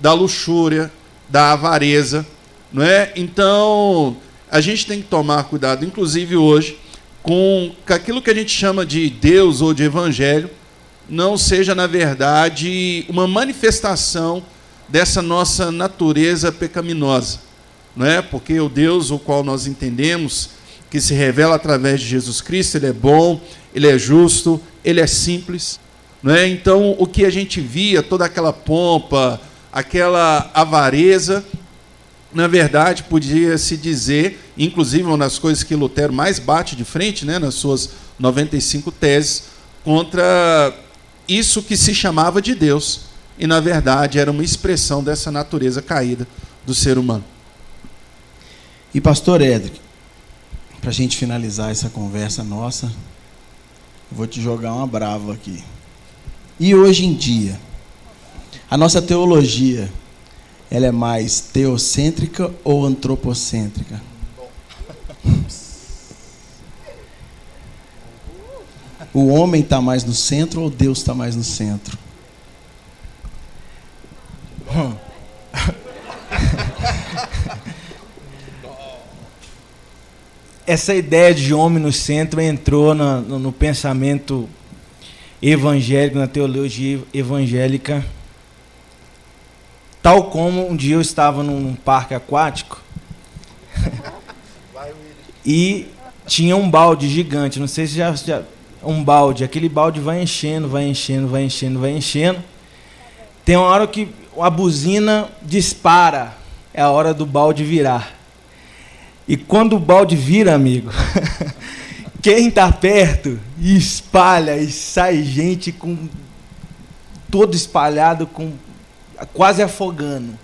da luxúria, da avareza, não é? Então, a gente tem que tomar cuidado, inclusive hoje, com aquilo que a gente chama de Deus ou de evangelho não seja, na verdade, uma manifestação dessa nossa natureza pecaminosa, não é? Porque o Deus o qual nós entendemos que se revela através de Jesus Cristo, ele é bom, ele é justo, ele é simples, não é? Então, o que a gente via, toda aquela pompa, aquela avareza, na verdade, podia se dizer, inclusive uma das coisas que Lutero mais bate de frente, né, nas suas 95 teses, contra isso que se chamava de Deus, e na verdade era uma expressão dessa natureza caída do ser humano. E pastor Edric, para a gente finalizar essa conversa nossa, vou te jogar uma brava aqui. E hoje em dia, a nossa teologia, ela é mais teocêntrica ou antropocêntrica? O homem está mais no centro ou Deus está mais no centro? *laughs* Essa ideia de homem no centro entrou no, no, no pensamento evangélico, na teologia evangélica Tal como um dia eu estava num parque aquático *laughs* e tinha um balde gigante. Não sei se já, já. Um balde. Aquele balde vai enchendo, vai enchendo, vai enchendo, vai enchendo. Tem uma hora que a buzina dispara. É a hora do balde virar. E quando o balde vira, amigo, *laughs* quem está perto espalha e sai gente com todo espalhado com quase afogando.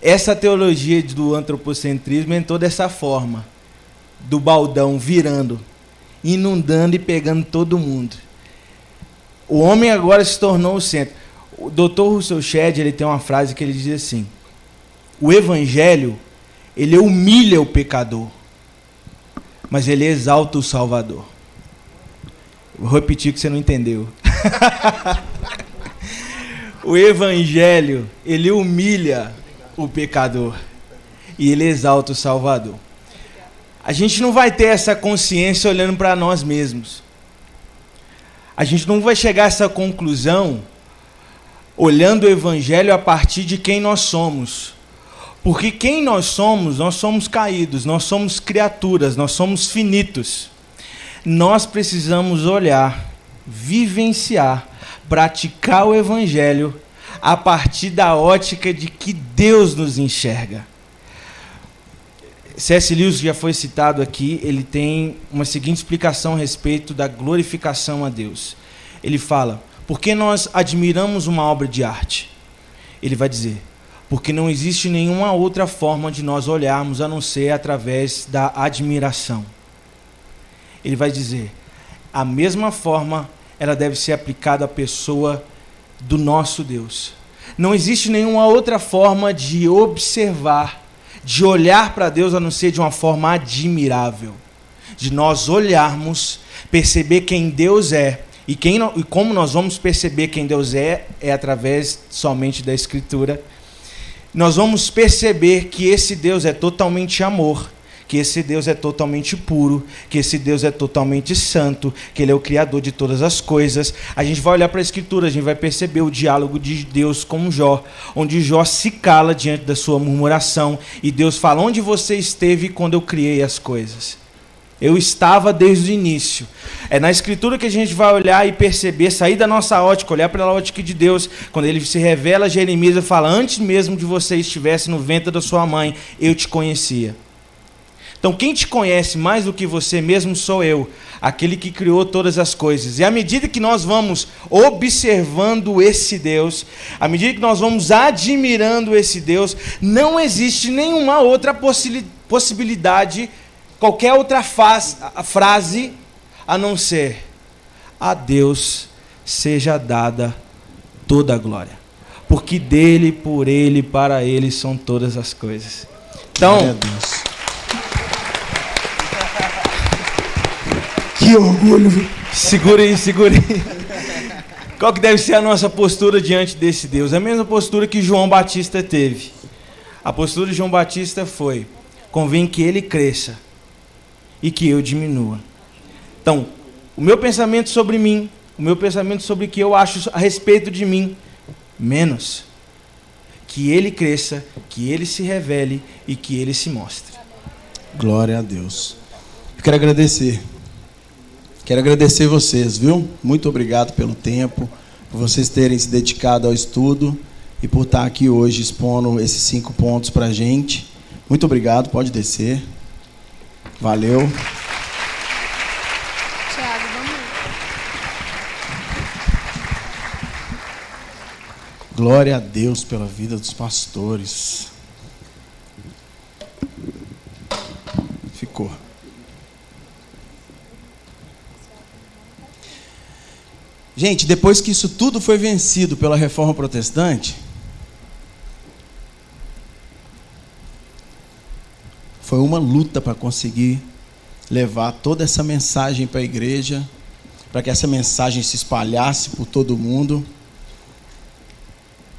Essa teologia do antropocentrismo entrou dessa forma, do baldão virando, inundando e pegando todo mundo. O homem agora se tornou o centro. O Dr. Russell Shedd, ele tem uma frase que ele diz assim: O evangelho, ele humilha o pecador, mas ele exalta o salvador. Vou repetir que você não entendeu. *laughs* O evangelho, ele humilha o pecador e ele exalta o salvador. A gente não vai ter essa consciência olhando para nós mesmos. A gente não vai chegar a essa conclusão olhando o evangelho a partir de quem nós somos. Porque quem nós somos, nós somos caídos, nós somos criaturas, nós somos finitos. Nós precisamos olhar, vivenciar praticar o Evangelho a partir da ótica de que Deus nos enxerga. C.S. Lewis já foi citado aqui, ele tem uma seguinte explicação a respeito da glorificação a Deus. Ele fala: por que nós admiramos uma obra de arte? Ele vai dizer: porque não existe nenhuma outra forma de nós olharmos a não ser através da admiração. Ele vai dizer: a mesma forma ela deve ser aplicada à pessoa do nosso Deus. Não existe nenhuma outra forma de observar de olhar para Deus a não ser de uma forma admirável, de nós olharmos, perceber quem Deus é e, quem, e como nós vamos perceber quem Deus é é através somente da Escritura. Nós vamos perceber que esse Deus é totalmente amor que esse Deus é totalmente puro, que esse Deus é totalmente santo, que Ele é o Criador de todas as coisas. A gente vai olhar para a Escritura, a gente vai perceber o diálogo de Deus com Jó, onde Jó se cala diante da sua murmuração e Deus fala: Onde você esteve quando eu criei as coisas? Eu estava desde o início. É na Escritura que a gente vai olhar e perceber, sair da nossa ótica, olhar para a ótica de Deus, quando ele se revela a Jeremias fala: Antes mesmo de você estivesse no ventre da sua mãe, eu te conhecia. Então, quem te conhece mais do que você mesmo sou eu, aquele que criou todas as coisas. E à medida que nós vamos observando esse Deus, à medida que nós vamos admirando esse Deus, não existe nenhuma outra possibilidade, qualquer outra frase, a não ser: a Deus seja dada toda a glória. Porque dele, por ele, para ele são todas as coisas. Então, Que orgulho. Segure aí, segure aí. Qual que deve ser a nossa postura diante desse Deus? A mesma postura que João Batista teve. A postura de João Batista foi: convém que ele cresça e que eu diminua. Então, o meu pensamento sobre mim, o meu pensamento sobre o que eu acho a respeito de mim, menos. Que ele cresça, que ele se revele e que ele se mostre. Glória a Deus. Eu quero agradecer Quero agradecer vocês, viu? Muito obrigado pelo tempo, por vocês terem se dedicado ao estudo e por estar aqui hoje expondo esses cinco pontos para a gente. Muito obrigado, pode descer. Valeu. Tiago, vamos. Glória a Deus pela vida dos pastores. Ficou. Gente, depois que isso tudo foi vencido pela reforma protestante, foi uma luta para conseguir levar toda essa mensagem para a igreja, para que essa mensagem se espalhasse por todo mundo.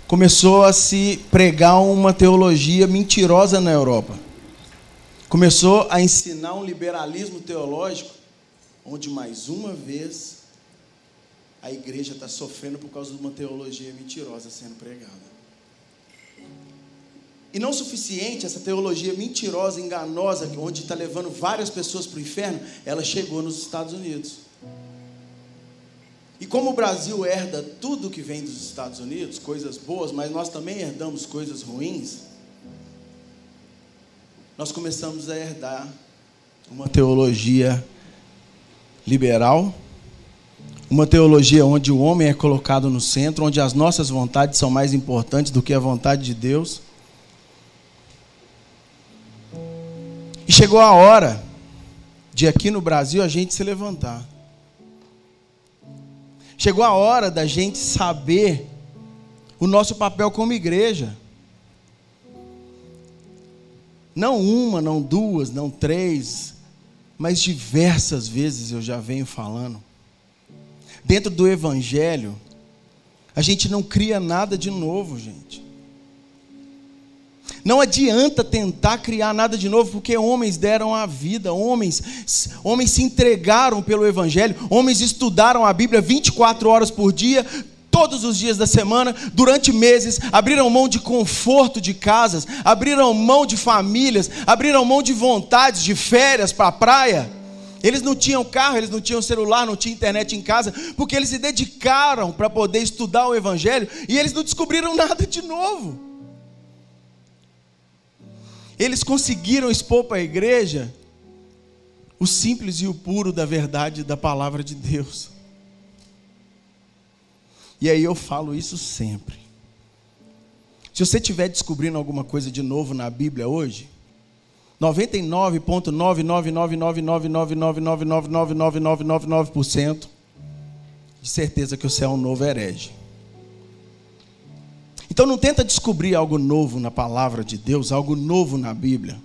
Começou a se pregar uma teologia mentirosa na Europa. Começou a ensinar um liberalismo teológico, onde mais uma vez a igreja está sofrendo por causa de uma teologia mentirosa sendo pregada. E não suficiente, essa teologia mentirosa, enganosa, onde está levando várias pessoas para o inferno, ela chegou nos Estados Unidos. E como o Brasil herda tudo que vem dos Estados Unidos, coisas boas, mas nós também herdamos coisas ruins, nós começamos a herdar uma teologia liberal uma teologia onde o homem é colocado no centro, onde as nossas vontades são mais importantes do que a vontade de Deus. E chegou a hora de aqui no Brasil a gente se levantar. Chegou a hora da gente saber o nosso papel como igreja. Não uma, não duas, não três, mas diversas vezes eu já venho falando dentro do Evangelho, a gente não cria nada de novo, gente. Não adianta tentar criar nada de novo, porque homens deram a vida, homens, homens se entregaram pelo Evangelho, homens estudaram a Bíblia 24 horas por dia, todos os dias da semana, durante meses, abriram mão de conforto de casas, abriram mão de famílias, abriram mão de vontades, de férias para a praia eles não tinham carro, eles não tinham celular, não tinham internet em casa, porque eles se dedicaram para poder estudar o Evangelho e eles não descobriram *laughs* nada de novo. Eles conseguiram expor para a igreja o simples e o puro da verdade da palavra de Deus. E aí eu falo isso sempre. Se você estiver descobrindo alguma coisa de novo na Bíblia hoje, 99,9999999999999% de certeza que é um novo. Então não tenta descobrir algo novo na palavra de Deus, algo novo na Bíblia.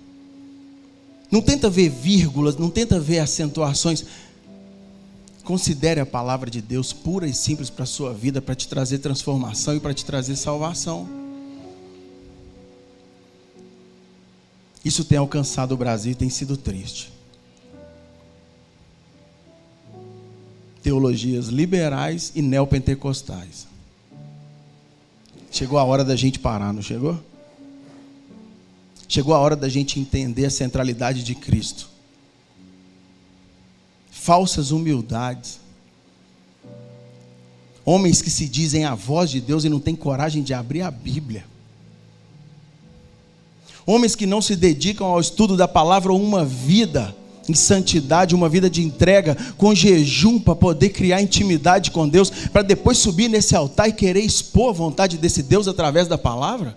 Não tenta ver vírgulas, não tenta ver acentuações. Considere a palavra de Deus pura e simples para a sua vida, para te trazer transformação e para te trazer salvação. Isso tem alcançado o Brasil e tem sido triste. Teologias liberais e neopentecostais. Chegou a hora da gente parar, não chegou? Chegou a hora da gente entender a centralidade de Cristo. Falsas humildades. Homens que se dizem a voz de Deus e não têm coragem de abrir a Bíblia. Homens que não se dedicam ao estudo da palavra uma vida em santidade, uma vida de entrega, com jejum para poder criar intimidade com Deus, para depois subir nesse altar e querer expor a vontade desse Deus através da palavra?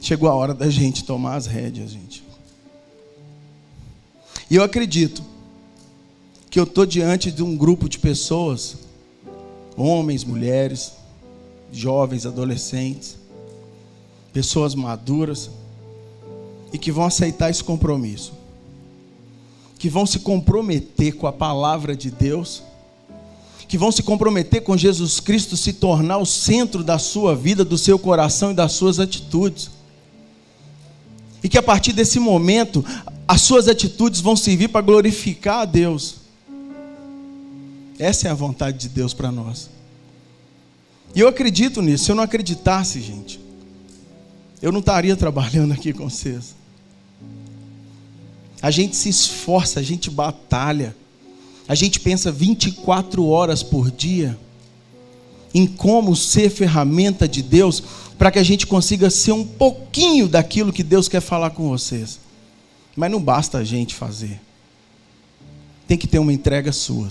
Chegou a hora da gente tomar as rédeas, gente. E eu acredito que eu estou diante de um grupo de pessoas, homens, mulheres, jovens, adolescentes, pessoas maduras, e que vão aceitar esse compromisso, que vão se comprometer com a palavra de Deus, que vão se comprometer com Jesus Cristo se tornar o centro da sua vida, do seu coração e das suas atitudes. E que a partir desse momento, as suas atitudes vão servir para glorificar a Deus. Essa é a vontade de Deus para nós. E eu acredito nisso. Se eu não acreditasse, gente, eu não estaria trabalhando aqui com vocês. A gente se esforça, a gente batalha, a gente pensa 24 horas por dia em como ser ferramenta de Deus para que a gente consiga ser um pouquinho daquilo que Deus quer falar com vocês. Mas não basta a gente fazer, tem que ter uma entrega sua.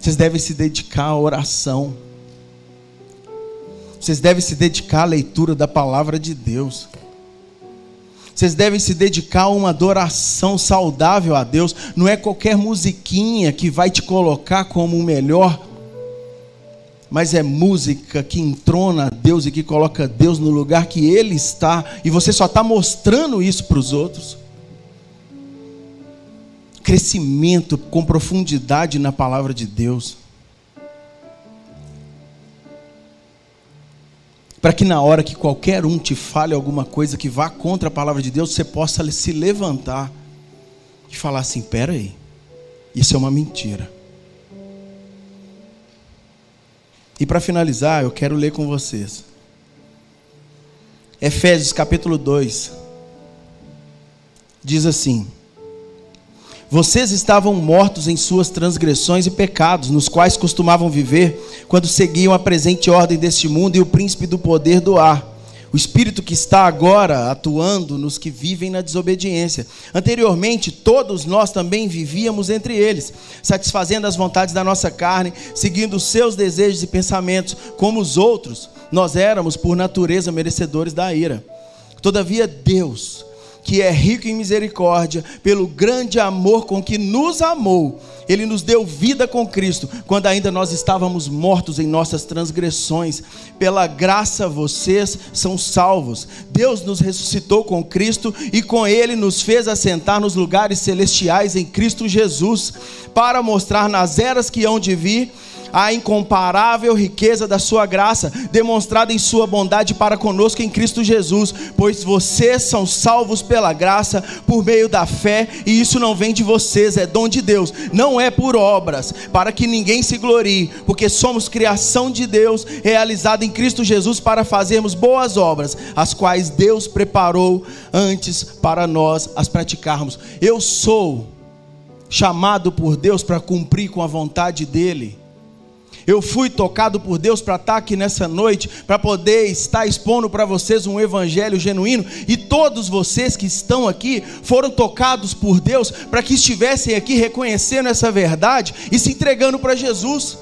Vocês devem se dedicar à oração. Vocês devem se dedicar à leitura da palavra de Deus. Vocês devem se dedicar a uma adoração saudável a Deus. Não é qualquer musiquinha que vai te colocar como o melhor, mas é música que entrona Deus e que coloca Deus no lugar que Ele está, e você só está mostrando isso para os outros. Crescimento com profundidade na palavra de Deus. Para que na hora que qualquer um te fale alguma coisa que vá contra a palavra de Deus, você possa se levantar e falar assim: pera aí, isso é uma mentira. E para finalizar, eu quero ler com vocês. Efésios capítulo 2 diz assim: vocês estavam mortos em suas transgressões e pecados, nos quais costumavam viver, quando seguiam a presente ordem deste mundo e o príncipe do poder do ar. O espírito que está agora atuando nos que vivem na desobediência. Anteriormente, todos nós também vivíamos entre eles, satisfazendo as vontades da nossa carne, seguindo os seus desejos e pensamentos, como os outros. Nós éramos, por natureza, merecedores da ira. Todavia, Deus que é rico em misericórdia, pelo grande amor com que nos amou, ele nos deu vida com Cristo, quando ainda nós estávamos mortos em nossas transgressões. Pela graça vocês são salvos. Deus nos ressuscitou com Cristo e com ele nos fez assentar nos lugares celestiais em Cristo Jesus, para mostrar nas eras que hão de vir a incomparável riqueza da sua graça, demonstrada em sua bondade para conosco em Cristo Jesus, pois vocês são salvos pela graça por meio da fé, e isso não vem de vocês, é dom de Deus, não é por obras, para que ninguém se glorie, porque somos criação de Deus, realizada em Cristo Jesus para fazermos boas obras, as quais Deus preparou antes para nós as praticarmos. Eu sou chamado por Deus para cumprir com a vontade dEle. Eu fui tocado por Deus para estar aqui nessa noite, para poder estar expondo para vocês um evangelho genuíno, e todos vocês que estão aqui foram tocados por Deus para que estivessem aqui reconhecendo essa verdade e se entregando para Jesus.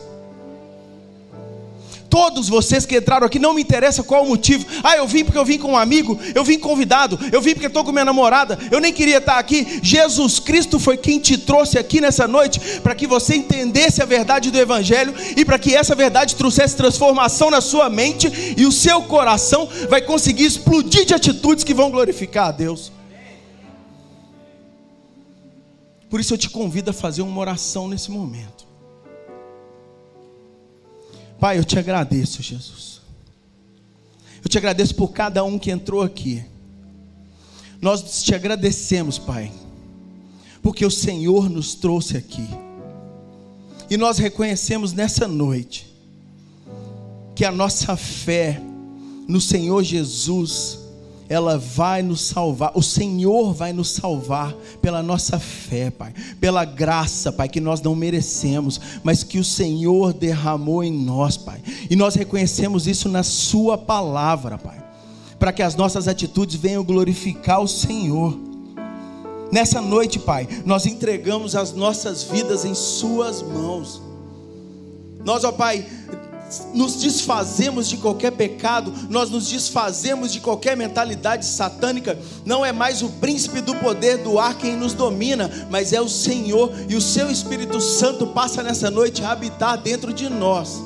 Todos vocês que entraram aqui, não me interessa qual o motivo. Ah, eu vim porque eu vim com um amigo, eu vim convidado, eu vim porque estou com minha namorada, eu nem queria estar aqui. Jesus Cristo foi quem te trouxe aqui nessa noite para que você entendesse a verdade do Evangelho e para que essa verdade trouxesse transformação na sua mente e o seu coração vai conseguir explodir de atitudes que vão glorificar a Deus. Por isso eu te convido a fazer uma oração nesse momento. Pai, eu te agradeço, Jesus. Eu te agradeço por cada um que entrou aqui. Nós te agradecemos, Pai, porque o Senhor nos trouxe aqui. E nós reconhecemos nessa noite que a nossa fé no Senhor Jesus ela vai nos salvar, o Senhor vai nos salvar pela nossa fé, Pai, pela graça, Pai, que nós não merecemos, mas que o Senhor derramou em nós, Pai, e nós reconhecemos isso na Sua palavra, Pai, para que as nossas atitudes venham glorificar o Senhor. Nessa noite, Pai, nós entregamos as nossas vidas em Suas mãos. Nós, ó Pai, nos desfazemos de qualquer pecado, nós nos desfazemos de qualquer mentalidade satânica. Não é mais o príncipe do poder do ar quem nos domina, mas é o Senhor e o seu Espírito Santo passa nessa noite a habitar dentro de nós.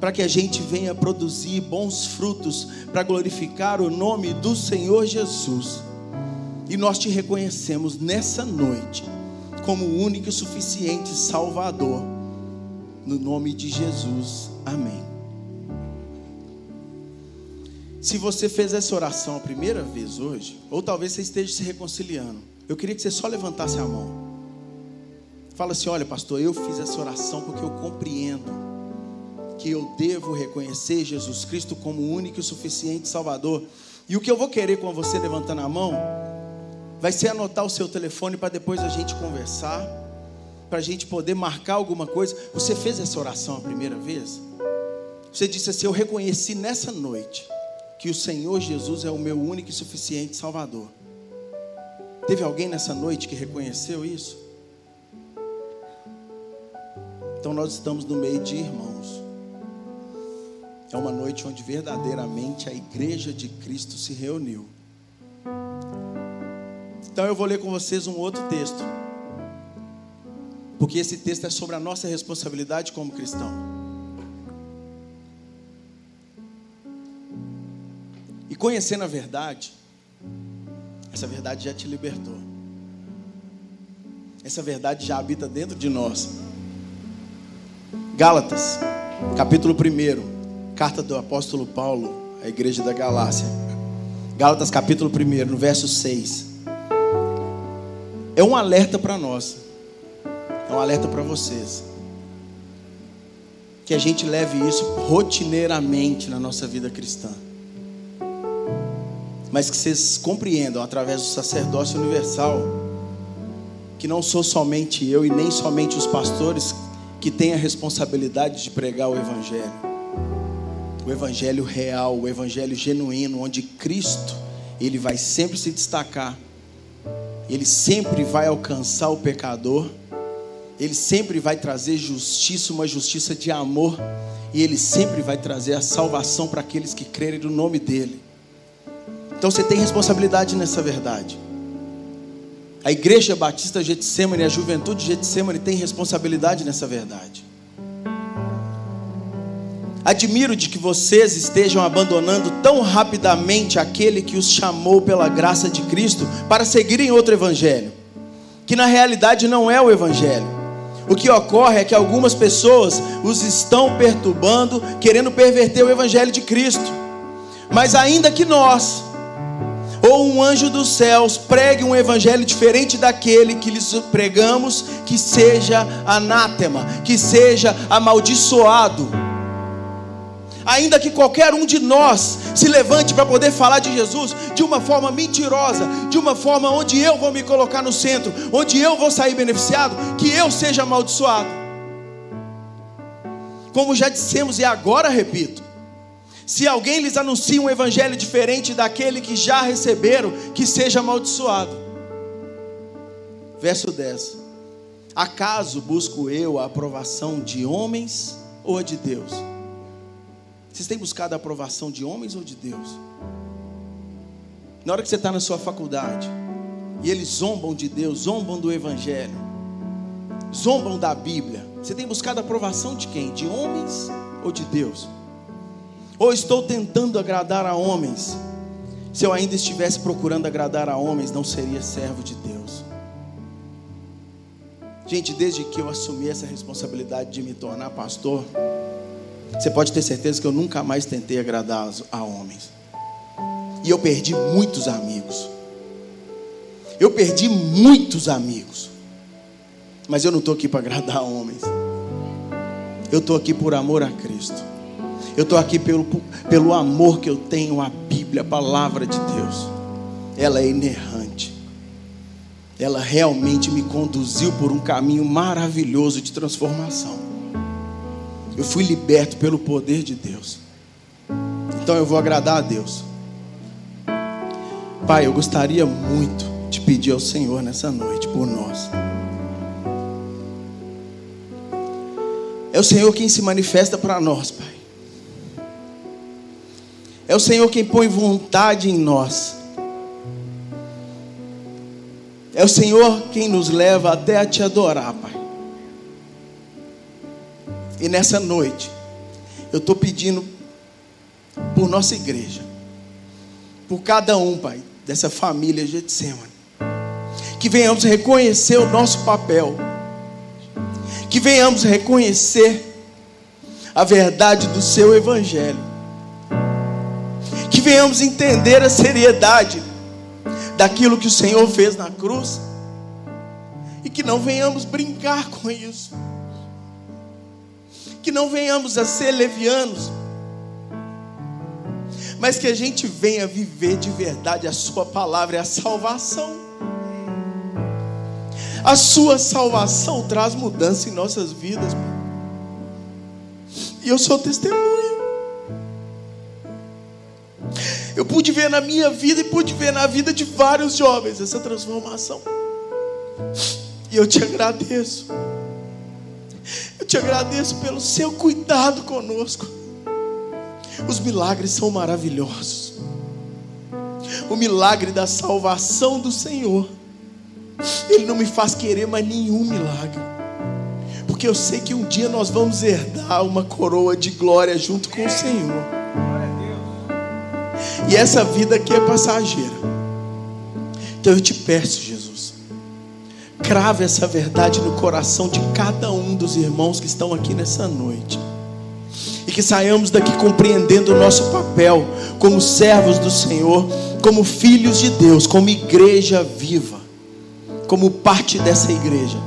Para que a gente venha produzir bons frutos para glorificar o nome do Senhor Jesus. E nós te reconhecemos nessa noite como o único e suficiente Salvador no nome de Jesus. Amém. Se você fez essa oração a primeira vez hoje, ou talvez você esteja se reconciliando, eu queria que você só levantasse a mão. Fala assim: olha, pastor, eu fiz essa oração porque eu compreendo que eu devo reconhecer Jesus Cristo como o único e suficiente Salvador. E o que eu vou querer com você levantando a mão vai ser anotar o seu telefone para depois a gente conversar para a gente poder marcar alguma coisa. Você fez essa oração a primeira vez? Você disse assim: Eu reconheci nessa noite que o Senhor Jesus é o meu único e suficiente Salvador. Teve alguém nessa noite que reconheceu isso? Então nós estamos no meio de irmãos. É uma noite onde verdadeiramente a igreja de Cristo se reuniu. Então eu vou ler com vocês um outro texto porque esse texto é sobre a nossa responsabilidade como cristão. E conhecendo a verdade, essa verdade já te libertou. Essa verdade já habita dentro de nós. Gálatas, capítulo 1, carta do apóstolo Paulo à igreja da Galácia. Gálatas, capítulo 1, no verso 6. É um alerta para nós. É um alerta para vocês. Que a gente leve isso rotineiramente na nossa vida cristã. Mas que vocês compreendam através do sacerdócio universal que não sou somente eu e nem somente os pastores que têm a responsabilidade de pregar o evangelho. O evangelho real, o evangelho genuíno, onde Cristo, ele vai sempre se destacar. Ele sempre vai alcançar o pecador ele sempre vai trazer justiça, uma justiça de amor, e Ele sempre vai trazer a salvação para aqueles que crerem no nome dEle. Então você tem responsabilidade nessa verdade. A Igreja Batista Getsemane, a Juventude Getsemane tem responsabilidade nessa verdade. Admiro de que vocês estejam abandonando tão rapidamente aquele que os chamou pela graça de Cristo para seguirem outro evangelho, que na realidade não é o evangelho. O que ocorre é que algumas pessoas os estão perturbando, querendo perverter o evangelho de Cristo. Mas ainda que nós, ou um anjo dos céus, pregue um evangelho diferente daquele que lhes pregamos, que seja anátema, que seja amaldiçoado ainda que qualquer um de nós se levante para poder falar de Jesus de uma forma mentirosa, de uma forma onde eu vou me colocar no centro, onde eu vou sair beneficiado, que eu seja amaldiçoado. como já dissemos e agora repito, se alguém lhes anuncia um evangelho diferente daquele que já receberam, que seja amaldiçoado. Verso 10: Acaso busco eu a aprovação de homens ou a de Deus? Vocês têm buscado a aprovação de homens ou de Deus? Na hora que você está na sua faculdade e eles zombam de Deus, zombam do Evangelho, zombam da Bíblia, você tem buscado a aprovação de quem? De homens ou de Deus? Ou estou tentando agradar a homens? Se eu ainda estivesse procurando agradar a homens, não seria servo de Deus. Gente, desde que eu assumi essa responsabilidade de me tornar pastor, você pode ter certeza que eu nunca mais tentei agradar a homens. E eu perdi muitos amigos. Eu perdi muitos amigos. Mas eu não estou aqui para agradar homens. Eu estou aqui por amor a Cristo. Eu estou aqui pelo, pelo amor que eu tenho à Bíblia, a palavra de Deus. Ela é inerrante. Ela realmente me conduziu por um caminho maravilhoso de transformação. Eu fui liberto pelo poder de Deus. Então eu vou agradar a Deus. Pai, eu gostaria muito de pedir ao Senhor nessa noite por nós. É o Senhor quem se manifesta para nós, Pai. É o Senhor quem põe vontade em nós. É o Senhor quem nos leva até a te adorar, Pai. E nessa noite, eu estou pedindo por nossa igreja, por cada um, Pai, dessa família Getsemane, que venhamos reconhecer o nosso papel, que venhamos reconhecer a verdade do Seu Evangelho, que venhamos entender a seriedade daquilo que o Senhor fez na cruz, e que não venhamos brincar com isso que não venhamos a ser levianos, mas que a gente venha viver de verdade a Sua palavra, é a salvação. A Sua salvação traz mudança em nossas vidas, e eu sou testemunha. Eu pude ver na minha vida e pude ver na vida de vários jovens essa transformação. E eu te agradeço. Eu te agradeço pelo seu cuidado conosco. Os milagres são maravilhosos. O milagre da salvação do Senhor, Ele não me faz querer mais nenhum milagre, porque eu sei que um dia nós vamos herdar uma coroa de glória junto com o Senhor. E essa vida aqui é passageira. Então eu te peço, Jesus Crave essa verdade no coração de cada um dos irmãos que estão aqui nessa noite. E que saiamos daqui compreendendo o nosso papel como servos do Senhor, como filhos de Deus, como igreja viva, como parte dessa igreja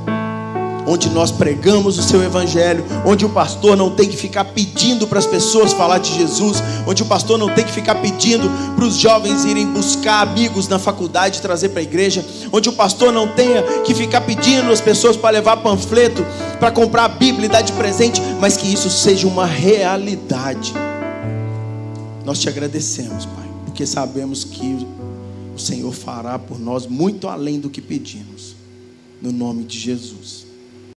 onde nós pregamos o seu evangelho, onde o pastor não tem que ficar pedindo para as pessoas falar de Jesus, onde o pastor não tem que ficar pedindo para os jovens irem buscar amigos na faculdade e trazer para a igreja, onde o pastor não tenha que ficar pedindo as pessoas para levar panfleto, para comprar a Bíblia e dar de presente, mas que isso seja uma realidade. Nós te agradecemos, Pai, porque sabemos que o Senhor fará por nós muito além do que pedimos. No nome de Jesus.